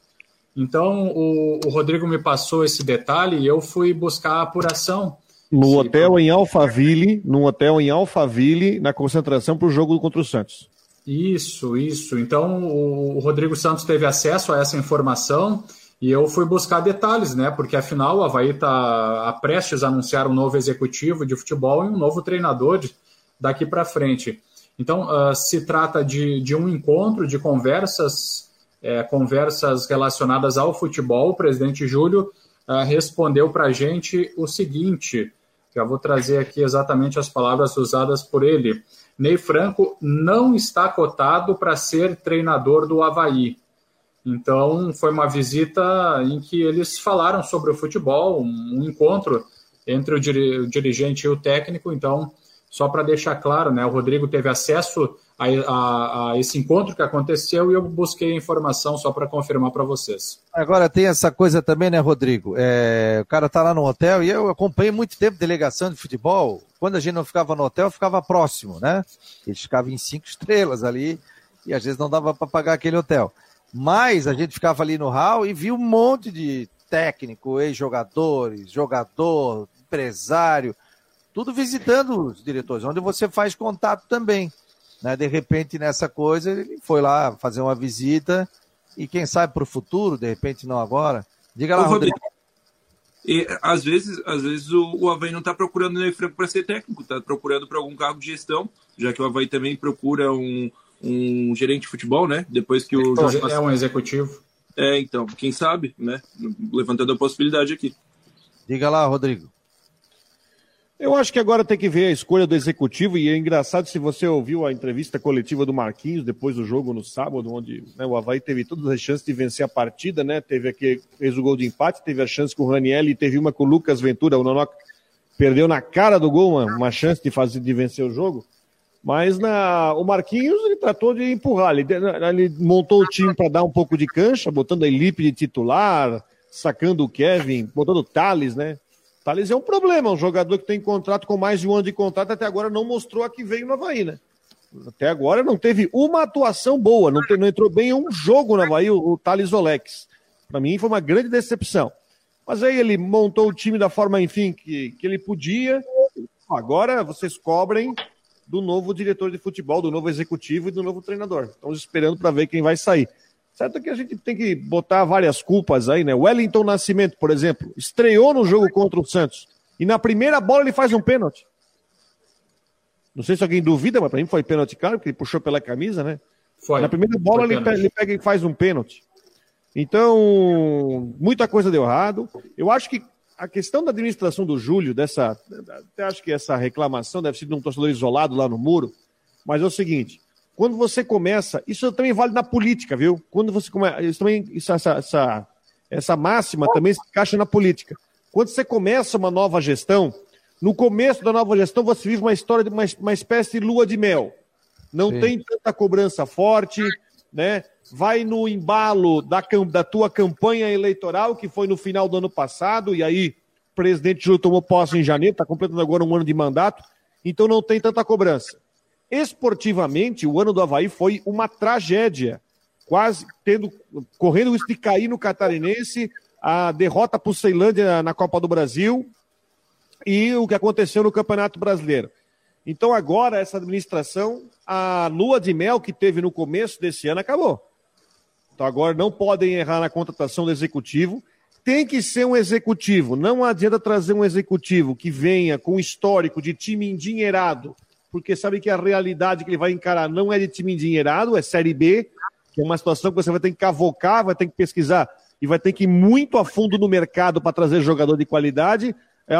Então, o, o Rodrigo me passou esse detalhe e eu fui buscar a apuração. No hotel em Alphaville, no hotel em Alphaville, na concentração para o jogo contra o Santos. Isso, isso. Então, o, o Rodrigo Santos teve acesso a essa informação e eu fui buscar detalhes, né? Porque afinal o Havaí está prestes a anunciar um novo executivo de futebol e um novo treinador daqui para frente. Então, uh, se trata de, de um encontro, de conversas, é, conversas relacionadas ao futebol. O presidente Júlio uh, respondeu para a gente o seguinte: já vou trazer aqui exatamente as palavras usadas por ele. Ney Franco não está cotado para ser treinador do Havaí. Então, foi uma visita em que eles falaram sobre o futebol, um encontro entre o dirigente e o técnico. Então, só para deixar claro, né, o Rodrigo teve acesso a, a, a, esse encontro que aconteceu e eu busquei a informação só para confirmar para vocês. Agora tem essa coisa também, né, Rodrigo? É, o cara tá lá no hotel e eu acompanhei muito tempo delegação de futebol. Quando a gente não ficava no hotel, ficava próximo, né? Eles ficavam em cinco estrelas ali e às vezes não dava para pagar aquele hotel. Mas a gente ficava ali no hall e viu um monte de técnico, ex-jogadores, jogador, empresário tudo visitando os diretores, onde você faz contato também. Né? De repente, nessa coisa, ele foi lá fazer uma visita e quem sabe para o futuro, de repente não agora. Diga lá, Ô, Rodrigo. E, às vezes, às vezes o, o Havaí não está procurando o Ney Franco para ser técnico, está procurando para algum cargo de gestão, já que o Havaí também procura um, um gerente de futebol, né? Depois que o Jorge é um executivo. É, então, quem sabe, né? Levantando a possibilidade aqui. Diga lá, Rodrigo. Eu acho que agora tem que ver a escolha do executivo, e é engraçado se você ouviu a entrevista coletiva do Marquinhos depois do jogo no sábado, onde né, o Havaí teve todas as chances de vencer a partida, né? Teve aqui, fez o gol de empate, teve a chance com o Raniel e teve uma com o Lucas Ventura, o Nonoc perdeu na cara do gol uma, uma chance de fazer de vencer o jogo. Mas na, o Marquinhos ele tratou de empurrar, ele, ele montou o time para dar um pouco de cancha, botando a Elipe de titular, sacando o Kevin, botando o Thales, né? Thales é um problema, um jogador que tem contrato com mais de um ano de contrato, até agora não mostrou a que veio no Havaí, né? Até agora não teve uma atuação boa, não, te, não entrou bem em um jogo no Havaí, o, o Thales Olex. Para mim foi uma grande decepção. Mas aí ele montou o time da forma, enfim, que, que ele podia. Agora vocês cobrem do novo diretor de futebol, do novo executivo e do novo treinador. Estamos esperando para ver quem vai sair. Certo que a gente tem que botar várias culpas aí, né? Wellington Nascimento, por exemplo, estreou no jogo contra o Santos e na primeira bola ele faz um pênalti. Não sei se alguém duvida, mas para mim foi pênalti claro, porque ele puxou pela camisa, né? Foi. Na primeira bola ele pega, ele pega, e faz um pênalti. Então, muita coisa deu errado. Eu acho que a questão da administração do Júlio, dessa. Até acho que essa reclamação deve ser de um torcedor isolado lá no muro, mas é o seguinte: quando você começa, isso também vale na política, viu? Quando você começa, isso também, isso, essa, essa, essa máxima também se encaixa na política. Quando você começa uma nova gestão, no começo da nova gestão você vive uma história de uma, uma espécie de lua de mel. Não Sim. tem tanta cobrança forte, né? Vai no embalo da, da tua campanha eleitoral, que foi no final do ano passado, e aí o presidente Júlio tomou posse em janeiro, está completando agora um ano de mandato, então não tem tanta cobrança. Esportivamente, o ano do Havaí foi uma tragédia, quase tendo correndo o risco de cair no Catarinense, a derrota para o Ceilândia na Copa do Brasil e o que aconteceu no Campeonato Brasileiro. Então agora essa administração, a lua de mel que teve no começo desse ano acabou. Então agora não podem errar na contratação do executivo. Tem que ser um executivo. Não adianta trazer um executivo que venha com histórico de time endinheirado, porque sabe que a realidade que ele vai encarar não é de time endinheirado, é Série B, que é uma situação que você vai ter que cavocar, vai ter que pesquisar e vai ter que ir muito a fundo no mercado para trazer jogador de qualidade, é,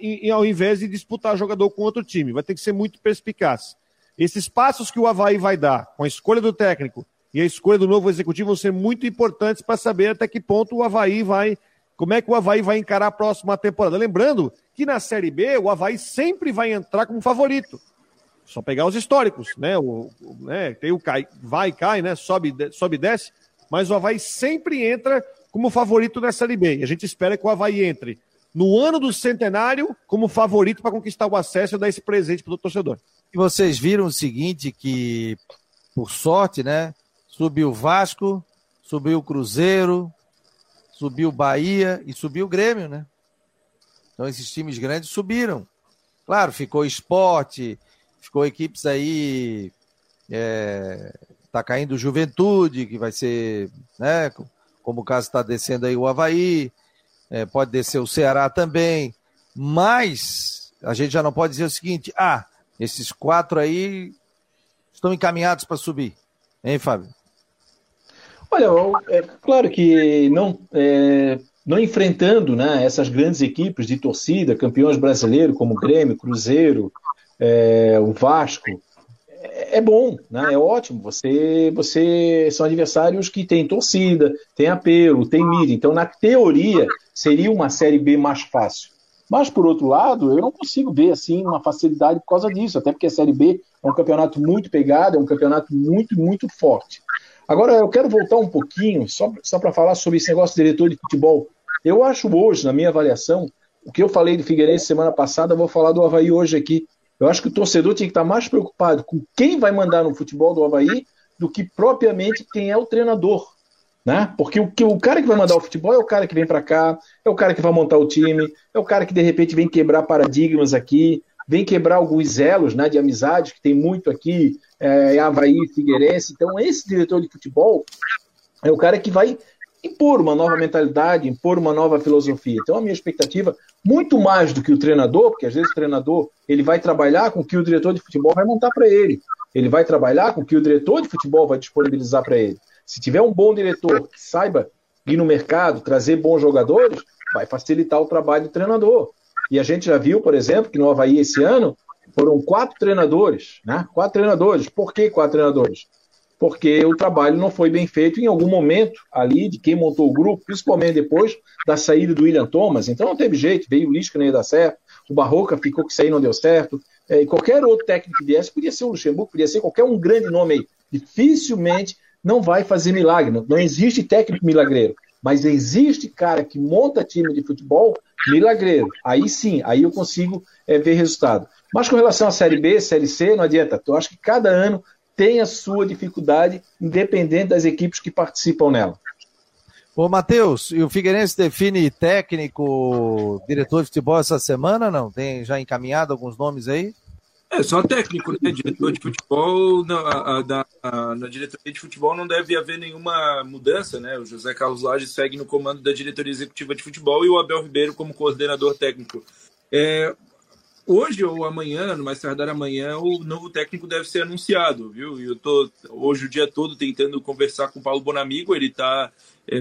e, e, ao invés de disputar jogador com outro time. Vai ter que ser muito perspicaz. Esses passos que o Havaí vai dar, com a escolha do técnico e a escolha do novo executivo, vão ser muito importantes para saber até que ponto o Havaí vai. Como é que o Havaí vai encarar a próxima temporada? Lembrando que na Série B o Havaí sempre vai entrar como favorito. Só pegar os históricos, né? O, o né? Tem o cai, vai e cai, né? Sobe, sobe e desce, mas o Havaí sempre entra como favorito nessa Série B. A gente espera que o Havaí entre no ano do centenário como favorito para conquistar o acesso e dar esse presente para o torcedor. E vocês viram o seguinte, que por sorte, né? Subiu o Vasco, subiu o Cruzeiro, subiu o Bahia e subiu o Grêmio, né? Então esses times grandes subiram. Claro, ficou esporte, ficou equipes aí. É, tá caindo Juventude, que vai ser, né? Como o caso está descendo aí o Havaí, é, pode descer o Ceará também. Mas a gente já não pode dizer o seguinte: ah, esses quatro aí estão encaminhados para subir. Hein, Fábio? Olha, é claro que não, é, não enfrentando né, essas grandes equipes de torcida, campeões brasileiros como Grêmio, Cruzeiro, é, o Vasco, é, é bom, né? é ótimo. Você, você são adversários que têm torcida, tem apelo, tem mídia. Então, na teoria, seria uma série B mais fácil. Mas, por outro lado, eu não consigo ver assim uma facilidade por causa disso, até porque a Série B é um campeonato muito pegado, é um campeonato muito, muito forte. Agora, eu quero voltar um pouquinho, só, só para falar sobre esse negócio de diretor de futebol. Eu acho hoje, na minha avaliação, o que eu falei do Figueirense semana passada, eu vou falar do Havaí hoje aqui. Eu acho que o torcedor tinha que estar mais preocupado com quem vai mandar no futebol do Havaí do que propriamente quem é o treinador. Né? Porque o, que, o cara que vai mandar o futebol é o cara que vem para cá, é o cara que vai montar o time, é o cara que de repente vem quebrar paradigmas aqui, vem quebrar alguns elos né, de amizade, que tem muito aqui, é, Havaí, Figueirense. Então, esse diretor de futebol é o cara que vai impor uma nova mentalidade, impor uma nova filosofia. Então, a minha expectativa, muito mais do que o treinador, porque às vezes o treinador ele vai trabalhar com o que o diretor de futebol vai montar para ele. Ele vai trabalhar com o que o diretor de futebol vai disponibilizar para ele. Se tiver um bom diretor que saiba ir no mercado, trazer bons jogadores, vai facilitar o trabalho do treinador. E a gente já viu, por exemplo, que no Havaí esse ano foram quatro treinadores, né? Quatro treinadores. Por que quatro treinadores? Porque o trabalho não foi bem feito em algum momento ali de quem montou o grupo, principalmente depois da saída do William Thomas. Então não teve jeito, veio o Lisca, não ia dar certo, o Barroca ficou que sair não deu certo. É, e qualquer outro técnico que viesse, podia ser o Luxemburgo, podia ser qualquer um grande nome aí. Dificilmente não vai fazer milagre. Não, não existe técnico milagreiro. Mas existe cara que monta time de futebol milagreiro. Aí sim, aí eu consigo é, ver resultado. Mas com relação à Série B, Série C, não adianta. Eu acho que cada ano tem a sua dificuldade, independente das equipes que participam nela. Ô, Matheus, e o Figueirense define técnico, diretor de futebol essa semana, não? Tem já encaminhado alguns nomes aí? É, só técnico, né? Diretor de futebol, na, na, na, diretoria de futebol não deve haver nenhuma mudança, né? O José Carlos Lages segue no comando da diretoria executiva de futebol e o Abel Ribeiro como coordenador técnico. É, hoje ou amanhã, no mais tardar amanhã, o novo técnico deve ser anunciado, viu? E eu tô hoje o dia todo tentando conversar com o Paulo Bonamigo, ele tá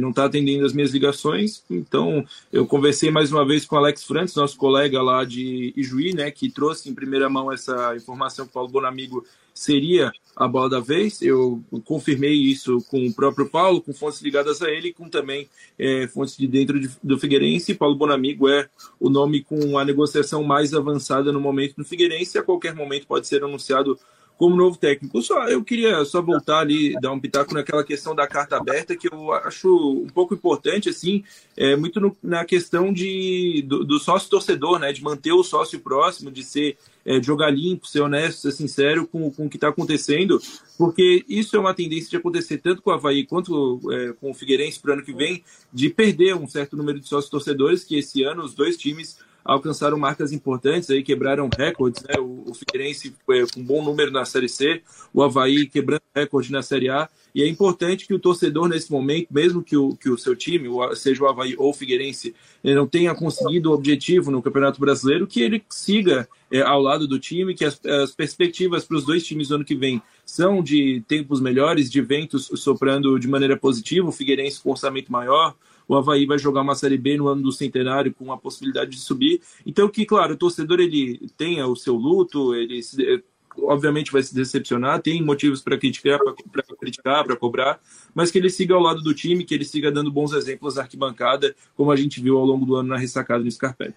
não está atendendo as minhas ligações, então eu conversei mais uma vez com Alex Frantz, nosso colega lá de Ijuí, né, que trouxe em primeira mão essa informação que o Paulo Bonamigo seria a bola da vez. Eu confirmei isso com o próprio Paulo, com fontes ligadas a ele, com também é, fontes de dentro de, do Figueirense. Paulo Bonamigo é o nome com a negociação mais avançada no momento no Figueirense. A qualquer momento pode ser anunciado como novo técnico. Só eu queria só voltar ali, dar um pitaco naquela questão da carta aberta que eu acho um pouco importante, assim, é muito no, na questão de do, do, sócio torcedor, né, de manter o sócio próximo, de ser é, jogar limpo, ser honesto, ser sincero com, com o que está acontecendo, porque isso é uma tendência de acontecer tanto com o Havaí quanto é, com o Figueirense para o ano que vem, de perder um certo número de sócios torcedores, que esse ano os dois times alcançaram marcas importantes, aí quebraram recordes, né? O, o Figueirense foi com um bom número na Série C, o Havaí quebrando recorde na Série A, e é importante que o torcedor nesse momento, mesmo que o, que o seu time, seja o Havaí ou o Figueirense, não tenha conseguido o objetivo no Campeonato Brasileiro, que ele siga é, ao lado do time, que as, as perspectivas para os dois times no ano que vem são de tempos melhores, de ventos soprando de maneira positiva, o Figueirense com orçamento maior, o Havaí vai jogar uma Série B no ano do centenário com a possibilidade de subir. Então, que, claro, o torcedor ele tenha o seu luto, ele se, obviamente vai se decepcionar, tem motivos para criticar, para criticar, para cobrar, mas que ele siga ao lado do time, que ele siga dando bons exemplos na arquibancada, como a gente viu ao longo do ano na ressacada do Scarpelli.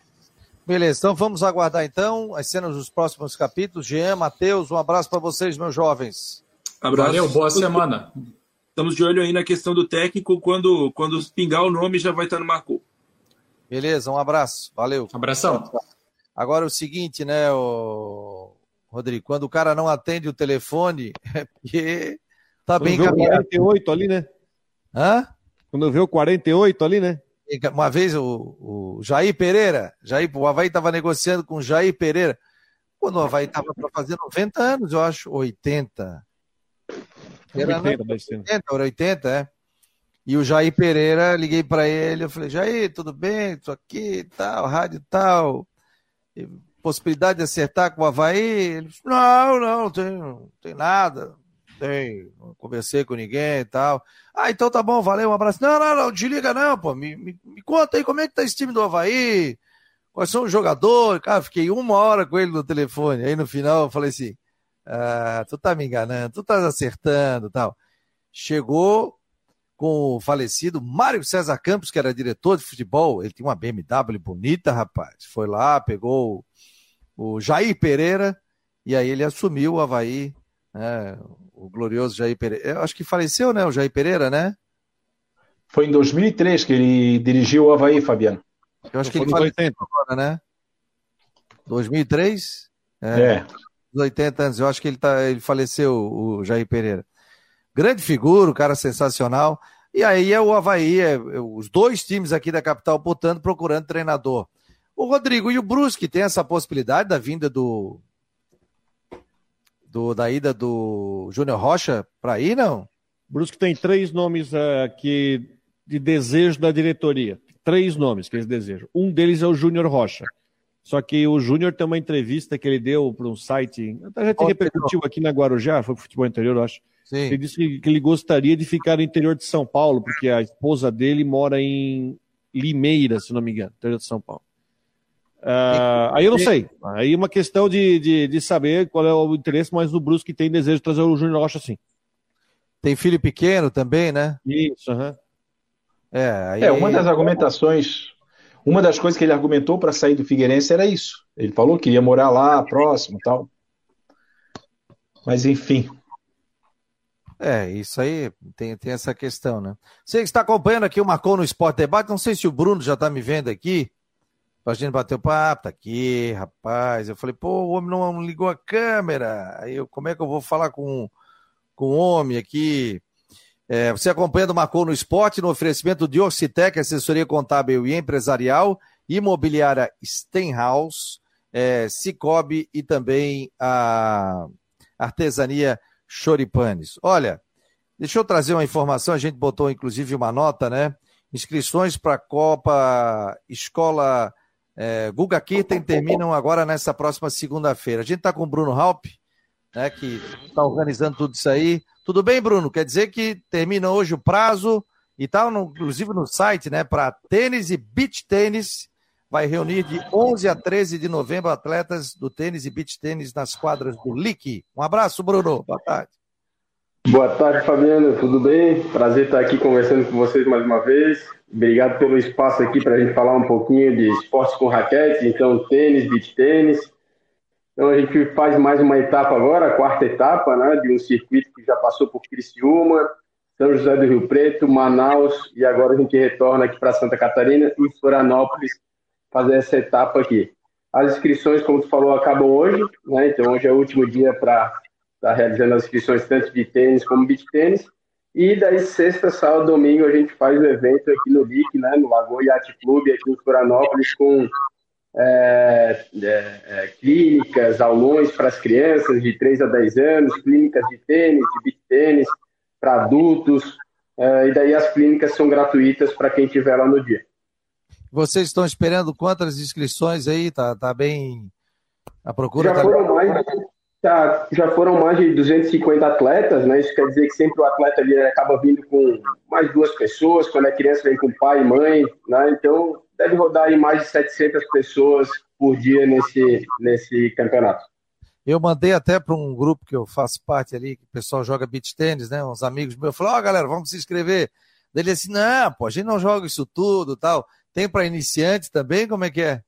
Beleza, então vamos aguardar então as cenas dos próximos capítulos. Jean, Matheus, um abraço para vocês, meus jovens. Abraço. Valeu, boa semana. Estamos de olho aí na questão do técnico. Quando, quando pingar o nome, já vai estar no Marcou. Beleza, um abraço. Valeu. Abração. Agora o seguinte, né, o... Rodrigo, quando o cara não atende o telefone, é porque tá bem encaminhado. 48 ali, né? Hã? Quando vê o 48 ali, né? Uma vez o, o Jair Pereira, Jair, o Havaí estava negociando com o Jair Pereira, quando o Havaí estava para fazer 90 anos, eu acho, 80. Era 80, 80, 80, é. E o Jair Pereira, liguei para ele, eu falei, Jair, tudo bem? Tô aqui, tal, rádio tal. Possibilidade de acertar com o Havaí? Ele falou, não, não, não tem, não tem nada. Tem, não conversei com ninguém e tal. Ah, então tá bom, valeu, um abraço. Não, não, não, desliga não, pô. Me, me, me conta aí como é que tá esse time do Havaí. Quais são os jogadores? Cara, fiquei uma hora com ele no telefone. Aí no final eu falei assim: ah, tu tá me enganando, tu tá acertando tal. Chegou com o falecido Mário César Campos, que era diretor de futebol, ele tinha uma BMW bonita, rapaz. Foi lá, pegou o Jair Pereira, e aí ele assumiu o Havaí, né, o glorioso Jair Pereira. Eu acho que faleceu, né, o Jair Pereira, né? Foi em 2003 que ele dirigiu o Havaí, Fabiano. Eu acho que ele faleceu 80. agora, né? 2003? É. é. 80 anos. Eu acho que ele, tá, ele faleceu, o Jair Pereira. Grande figura, o cara sensacional. E aí é o Havaí, é, é, os dois times aqui da capital, portanto, procurando treinador. O Rodrigo e o Brusque tem essa possibilidade da vinda do. do da ida do Júnior Rocha para ir, não? Brusque tem três nomes que de desejo da diretoria. Três nomes que eles desejam. Um deles é o Júnior Rocha. Só que o Júnior tem uma entrevista que ele deu para um site, a gente repercutiu aqui na Guarujá, foi para o futebol interior, eu acho. Sim. Ele disse que, que ele gostaria de ficar no interior de São Paulo, porque a esposa dele mora em Limeira, se não me engano, interior de São Paulo. Uh, aí eu não sei. Aí é uma questão de, de, de, saber qual é o interesse, mas o Brusque tem desejo de trazer o Júnior Rocha sim. Tem filho pequeno também, né? Isso, aham. Uhum. É, aí... é, uma das argumentações, uma das coisas que ele argumentou para sair do Figueirense era isso. Ele falou que ia morar lá, próximo tal. Mas enfim. É, isso aí tem, tem essa questão, né? Você que está acompanhando aqui o Marcou no Esporte Debate, não sei se o Bruno já está me vendo aqui, pra gente bater o papo, tá aqui, rapaz. Eu falei, pô, o homem não ligou a câmera. Aí eu, como é que eu vou falar com, com o homem aqui? É, você acompanhando o Marcou no Esporte, no oferecimento de Orcitec, assessoria contábil e empresarial, imobiliária Stenhouse, é, Cicobi e também a artesania Choripanes. Olha, deixa eu trazer uma informação, a gente botou inclusive uma nota, né? Inscrições para a Copa Escola é, Guga Kirten terminam agora nessa próxima segunda-feira. A gente está com o Bruno Halp, né, que está organizando tudo isso aí. Tudo bem, Bruno? Quer dizer que termina hoje o prazo e tal, tá, inclusive no site, né, para tênis e beach tênis. Vai reunir de 11 a 13 de novembro atletas do tênis e beach tênis nas quadras do LIC. Um abraço, Bruno. Boa tarde. Boa tarde, Fabiano. Tudo bem? Prazer estar aqui conversando com vocês mais uma vez. Obrigado pelo espaço aqui para a gente falar um pouquinho de esportes com raquete, então tênis, beach tênis. Então a gente faz mais uma etapa agora, a quarta etapa, né, de um circuito que já passou por Criciúma, São José do Rio Preto, Manaus e agora a gente retorna aqui para Santa Catarina e Florianópolis fazer essa etapa aqui. As inscrições, como tu falou, acabam hoje, né? Então hoje é o último dia para estar tá realizando as inscrições tanto de tênis como beach tênis. E daí sexta, sábado, domingo a gente faz o evento aqui no LIC, né? No Lagoa Yacht Club aqui em Florianópolis com é, é, é, clínicas, aulões para as crianças de 3 a 10 anos, clínicas de tênis, de beach tênis para adultos, é, e daí as clínicas são gratuitas para quem estiver lá no dia. Vocês estão esperando quantas inscrições aí? Tá, tá bem. A procura já tá... foram mais, tá, já foram mais de 250 atletas, né? Isso quer dizer que sempre o atleta ali acaba vindo com mais duas pessoas, quando é criança vem com pai e mãe, né? Então deve rodar aí mais de 700 pessoas por dia nesse, nesse campeonato. Eu mandei até para um grupo que eu faço parte ali, que o pessoal joga beach tênis, né? Uns amigos meus falaram, ó, oh, galera, vamos se inscrever. Ele assim, não, pô, a gente não joga isso tudo tal. Tem para iniciantes também? Como é que é?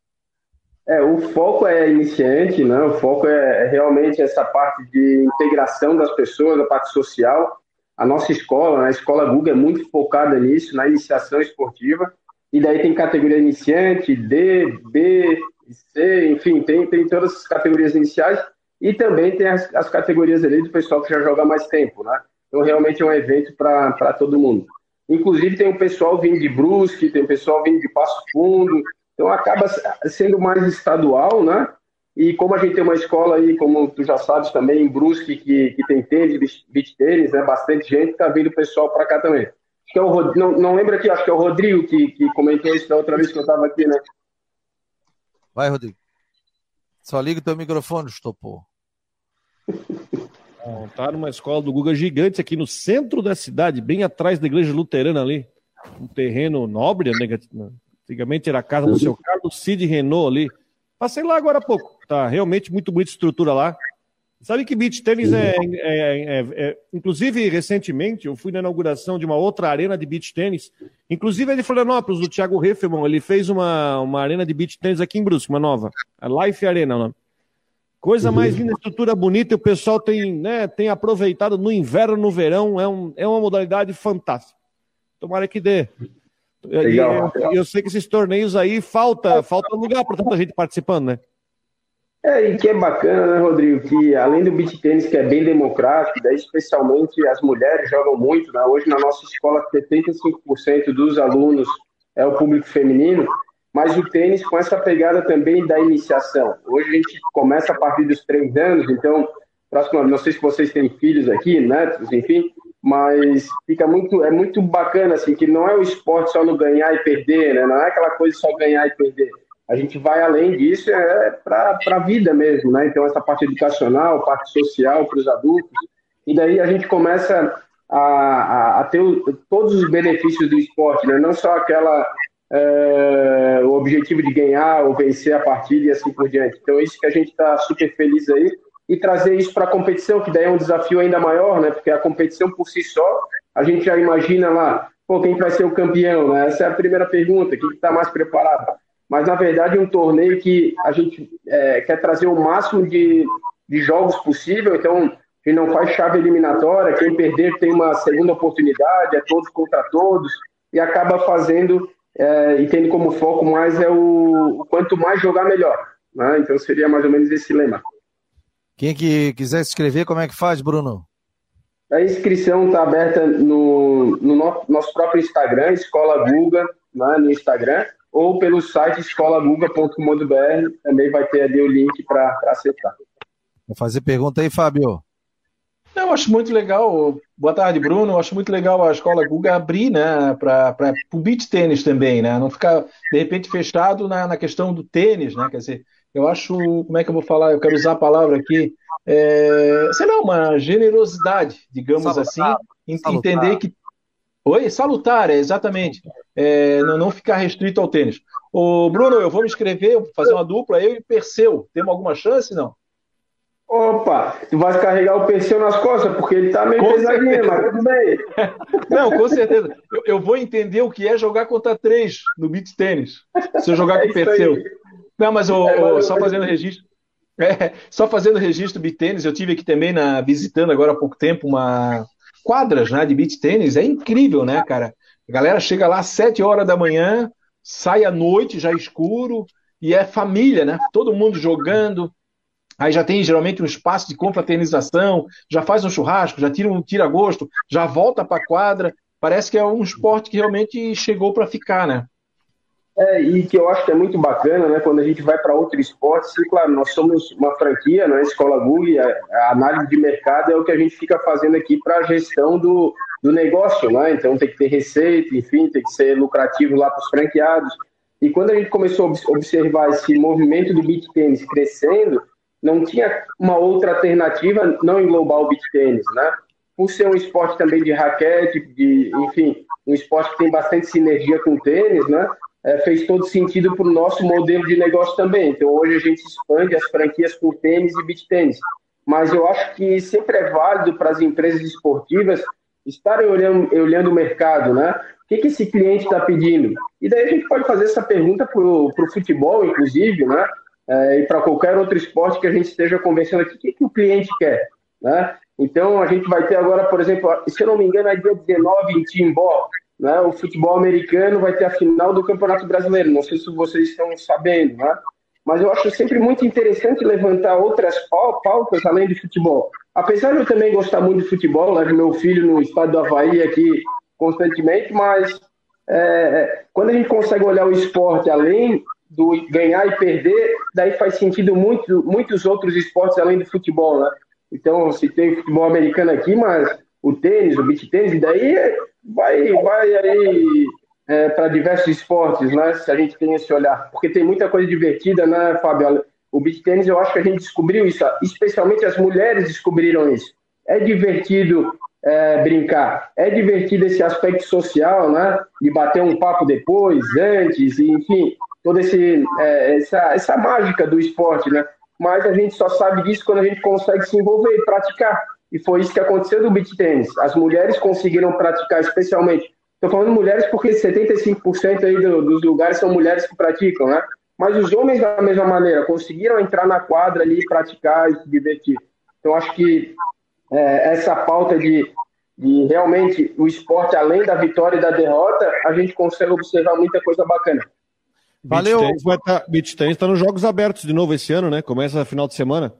É, o foco é iniciante, né? O foco é, é realmente essa parte de integração das pessoas, a parte social. A nossa escola, né? a escola Google é muito focada nisso, na iniciação esportiva. E daí tem categoria iniciante, D, B, C, enfim, tem, tem todas as categorias iniciais e também tem as, as categorias ali do pessoal que já joga mais tempo, né? Então realmente é um evento para todo mundo. Inclusive tem um pessoal vindo de Brusque, tem um pessoal vindo de Passo Fundo, então acaba sendo mais estadual, né? E como a gente tem uma escola aí, como tu já sabes também, em Brusque, que, que tem tênis, beach tênis, né? Bastante gente, tá vindo pessoal para cá também que é o não, não lembro aqui, acho que é o Rodrigo que, que comentou isso da outra vez que eu estava aqui, né? Vai, Rodrigo. Só liga o teu microfone, estopou. Tá numa escola do Guga gigante aqui no centro da cidade, bem atrás da igreja luterana ali. Um terreno nobre, né? antigamente era a casa do seu Carlos Cid Renault ali. Passei lá agora há pouco. Tá realmente muito bonita estrutura lá. Sabe que beach tênis é, é, é, é, Inclusive, recentemente, eu fui na inauguração de uma outra arena de beach tênis. Inclusive, é de Florianópolis, do Thiago Hefferman. Ele fez uma, uma arena de beach tênis aqui em Brusque, uma nova. A Life Arena, né? Coisa uhum. mais linda, estrutura bonita. E o pessoal tem, né, tem aproveitado no inverno, no verão. É, um, é uma modalidade fantástica. Tomara que dê. Legal, eu, eu sei que esses torneios aí falta, falta lugar para tanta gente participando, né? É, e que é bacana, né, Rodrigo, que além do beat tênis, que é bem democrático, daí especialmente as mulheres jogam muito, né? Hoje na nossa escola, 75% dos alunos é o público feminino, mas o tênis com essa pegada também da iniciação. Hoje a gente começa a partir dos três anos, então, próximo, não sei se vocês têm filhos aqui, netos, enfim, mas fica muito, é muito bacana, assim, que não é o esporte só no ganhar e perder, né? Não é aquela coisa só ganhar e perder. A gente vai além disso, é para a vida mesmo, né? Então, essa parte educacional, parte social para os adultos, e daí a gente começa a, a, a ter o, todos os benefícios do esporte, né? Não só aquela é, o objetivo de ganhar ou vencer a partida e assim por diante. Então, é isso que a gente está super feliz aí e trazer isso para a competição, que daí é um desafio ainda maior, né? Porque a competição por si só, a gente já imagina lá, pô, quem vai ser o campeão, né? Essa é a primeira pergunta, quem está mais preparado? Mas, na verdade, é um torneio que a gente é, quer trazer o máximo de, de jogos possível, então a gente não faz chave eliminatória, quem perder tem uma segunda oportunidade, é todos contra todos, e acaba fazendo é, e tendo como foco mais é o, o quanto mais jogar melhor. Né? Então seria mais ou menos esse lema. Quem que quiser se inscrever, como é que faz, Bruno? A inscrição está aberta no, no, nosso próprio Instagram, Escola Guga, né, no Instagram, ou pelo site escolaguga.com.br, também vai ter ali o link para acessar. Vou fazer pergunta aí, Fábio. Eu acho muito legal. Boa tarde, Bruno. Eu acho muito legal a escola Guga abrir, né, para o beach tênis também, né? Não ficar de repente fechado na, na questão do tênis, né? Quer dizer, eu acho, como é que eu vou falar? Eu quero usar a palavra aqui, é, sei lá, uma generosidade, digamos salutar, assim, salutar. entender que. Oi? Salutar, é, exatamente. É, não, não ficar restrito ao tênis. Ô, Bruno, eu vou me inscrever, fazer uma dupla, eu e Perseu. Temos alguma chance, não? Opa, tu vai carregar o Perseu nas costas, porque ele tá meio pesadinho, mas tudo bem. Não, com certeza. Eu, eu, vou entender o que é jogar contra três no beat tênis, se eu jogar é com o Perseu. Aí. Não, mas oh, só fazendo registro. É, só fazendo registro de tênis, eu tive aqui também na, visitando agora há pouco tempo uma quadras né, de beach tênis. É incrível, né, cara? A galera chega lá às 7 horas da manhã, sai à noite, já escuro, e é família, né? Todo mundo jogando. Aí já tem geralmente um espaço de confraternização, já faz um churrasco, já tira um tira gosto, já volta para a quadra. Parece que é um esporte que realmente chegou para ficar, né? É, e que eu acho que é muito bacana, né, quando a gente vai para outro esporte, sim, claro, nós somos uma franquia, né, Escola Google, a, a, análise de mercado é o que a gente fica fazendo aqui para a gestão do, do negócio, né, então tem que ter receita, enfim, tem que ser lucrativo lá para os franqueados, e quando a gente começou a observar esse movimento do beat tênis crescendo, não tinha uma outra alternativa não englobar o beat tênis, né, por ser um esporte também de raquete, de, enfim, um esporte que tem bastante sinergia com o tênis, né, é, fez todo sentido para o nosso modelo de negócio também. Então, hoje a gente expande as franquias com tênis e beach tênis. Mas eu acho que sempre é válido para as empresas esportivas estarem olhando, olhando o mercado, né? O que, que esse cliente está pedindo? E daí a gente pode fazer essa pergunta para o futebol, inclusive, né? É, e para qualquer outro esporte que a gente esteja conversando aqui, o que, que o cliente quer, né? Então, a gente vai ter agora, por exemplo, se eu não me engano, é dia 19 em Timbó, né, o futebol americano vai ter a final do Campeonato Brasileiro. Não sei se vocês estão sabendo, né? Mas eu acho sempre muito interessante levantar outras pautas além de futebol. Apesar de eu também gostar muito de futebol, levo meu filho no estado do Havaí aqui constantemente, mas é, é, quando a gente consegue olhar o esporte além do ganhar e perder, daí faz sentido muito, muitos outros esportes além do futebol, né? Então, citei o futebol americano aqui, mas o tênis, o beach tênis, e daí vai, vai aí é, para diversos esportes, né? Se a gente tem esse olhar, porque tem muita coisa divertida, né, Fábio? O beach tênis, eu acho que a gente descobriu isso, especialmente as mulheres descobriram isso. É divertido é, brincar, é divertido esse aspecto social, né? De bater um papo depois, antes, enfim, toda é, essa, essa mágica do esporte, né? Mas a gente só sabe disso quando a gente consegue se envolver e praticar. E foi isso que aconteceu no beach tênis. As mulheres conseguiram praticar, especialmente. Estou falando mulheres porque 75% aí do, dos lugares são mulheres que praticam, né? Mas os homens, da mesma maneira, conseguiram entrar na quadra ali, praticar e se divertir. Então, acho que é, essa pauta de, de realmente o esporte, além da vitória e da derrota, a gente consegue observar muita coisa bacana. Valeu, Beach Tennis está nos Jogos Abertos de novo esse ano, né? Começa no final de semana.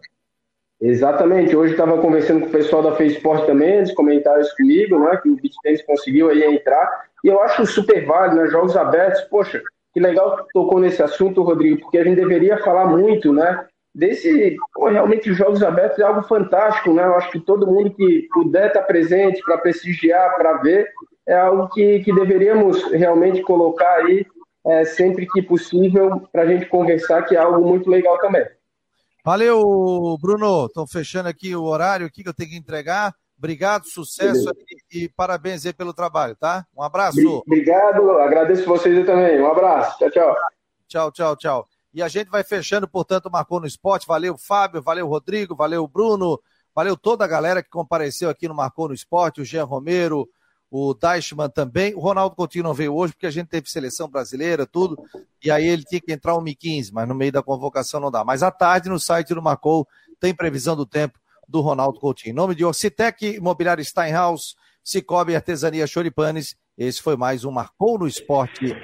Exatamente. Hoje estava conversando com o pessoal da Facebook também, eles comentaram isso comigo, né, que o beat conseguiu aí entrar. E eu acho super válido, né, jogos abertos. Poxa, que legal que tocou nesse assunto, Rodrigo, porque a gente deveria falar muito, né, desse pô, realmente jogos abertos é algo fantástico, né? Eu acho que todo mundo que puder estar presente para prestigiar, para ver, é algo que, que deveríamos realmente colocar aí é, sempre que possível para a gente conversar, que é algo muito legal também. Valeu, Bruno. Estou fechando aqui o horário aqui que eu tenho que entregar. Obrigado, sucesso e, e, parabéns aí pelo trabalho, tá? Um abraço. Obrigado, agradeço vocês também. Um abraço. Tchau, tchau. Tchau, tchau, tchau. E a gente vai fechando, portanto, marcou no esporte. Valeu, Fábio, valeu, Rodrigo, valeu, Bruno, valeu toda a galera que compareceu aqui no Marcou no Esporte, o Jean Romero, o Deichmann também. O Ronaldo Coutinho não veio hoje porque a gente teve seleção brasileira, tudo, e aí ele tinha que entrar 1h15, mas no meio da convocação não dá. Mas à tarde, no site do Marcou, tem previsão do tempo do Ronaldo Coutinho. Em nome de Ocitec, Imobiliário Steinhaus, Cicobi Artesania Choripanes, esse foi mais um Marcou no Esporte.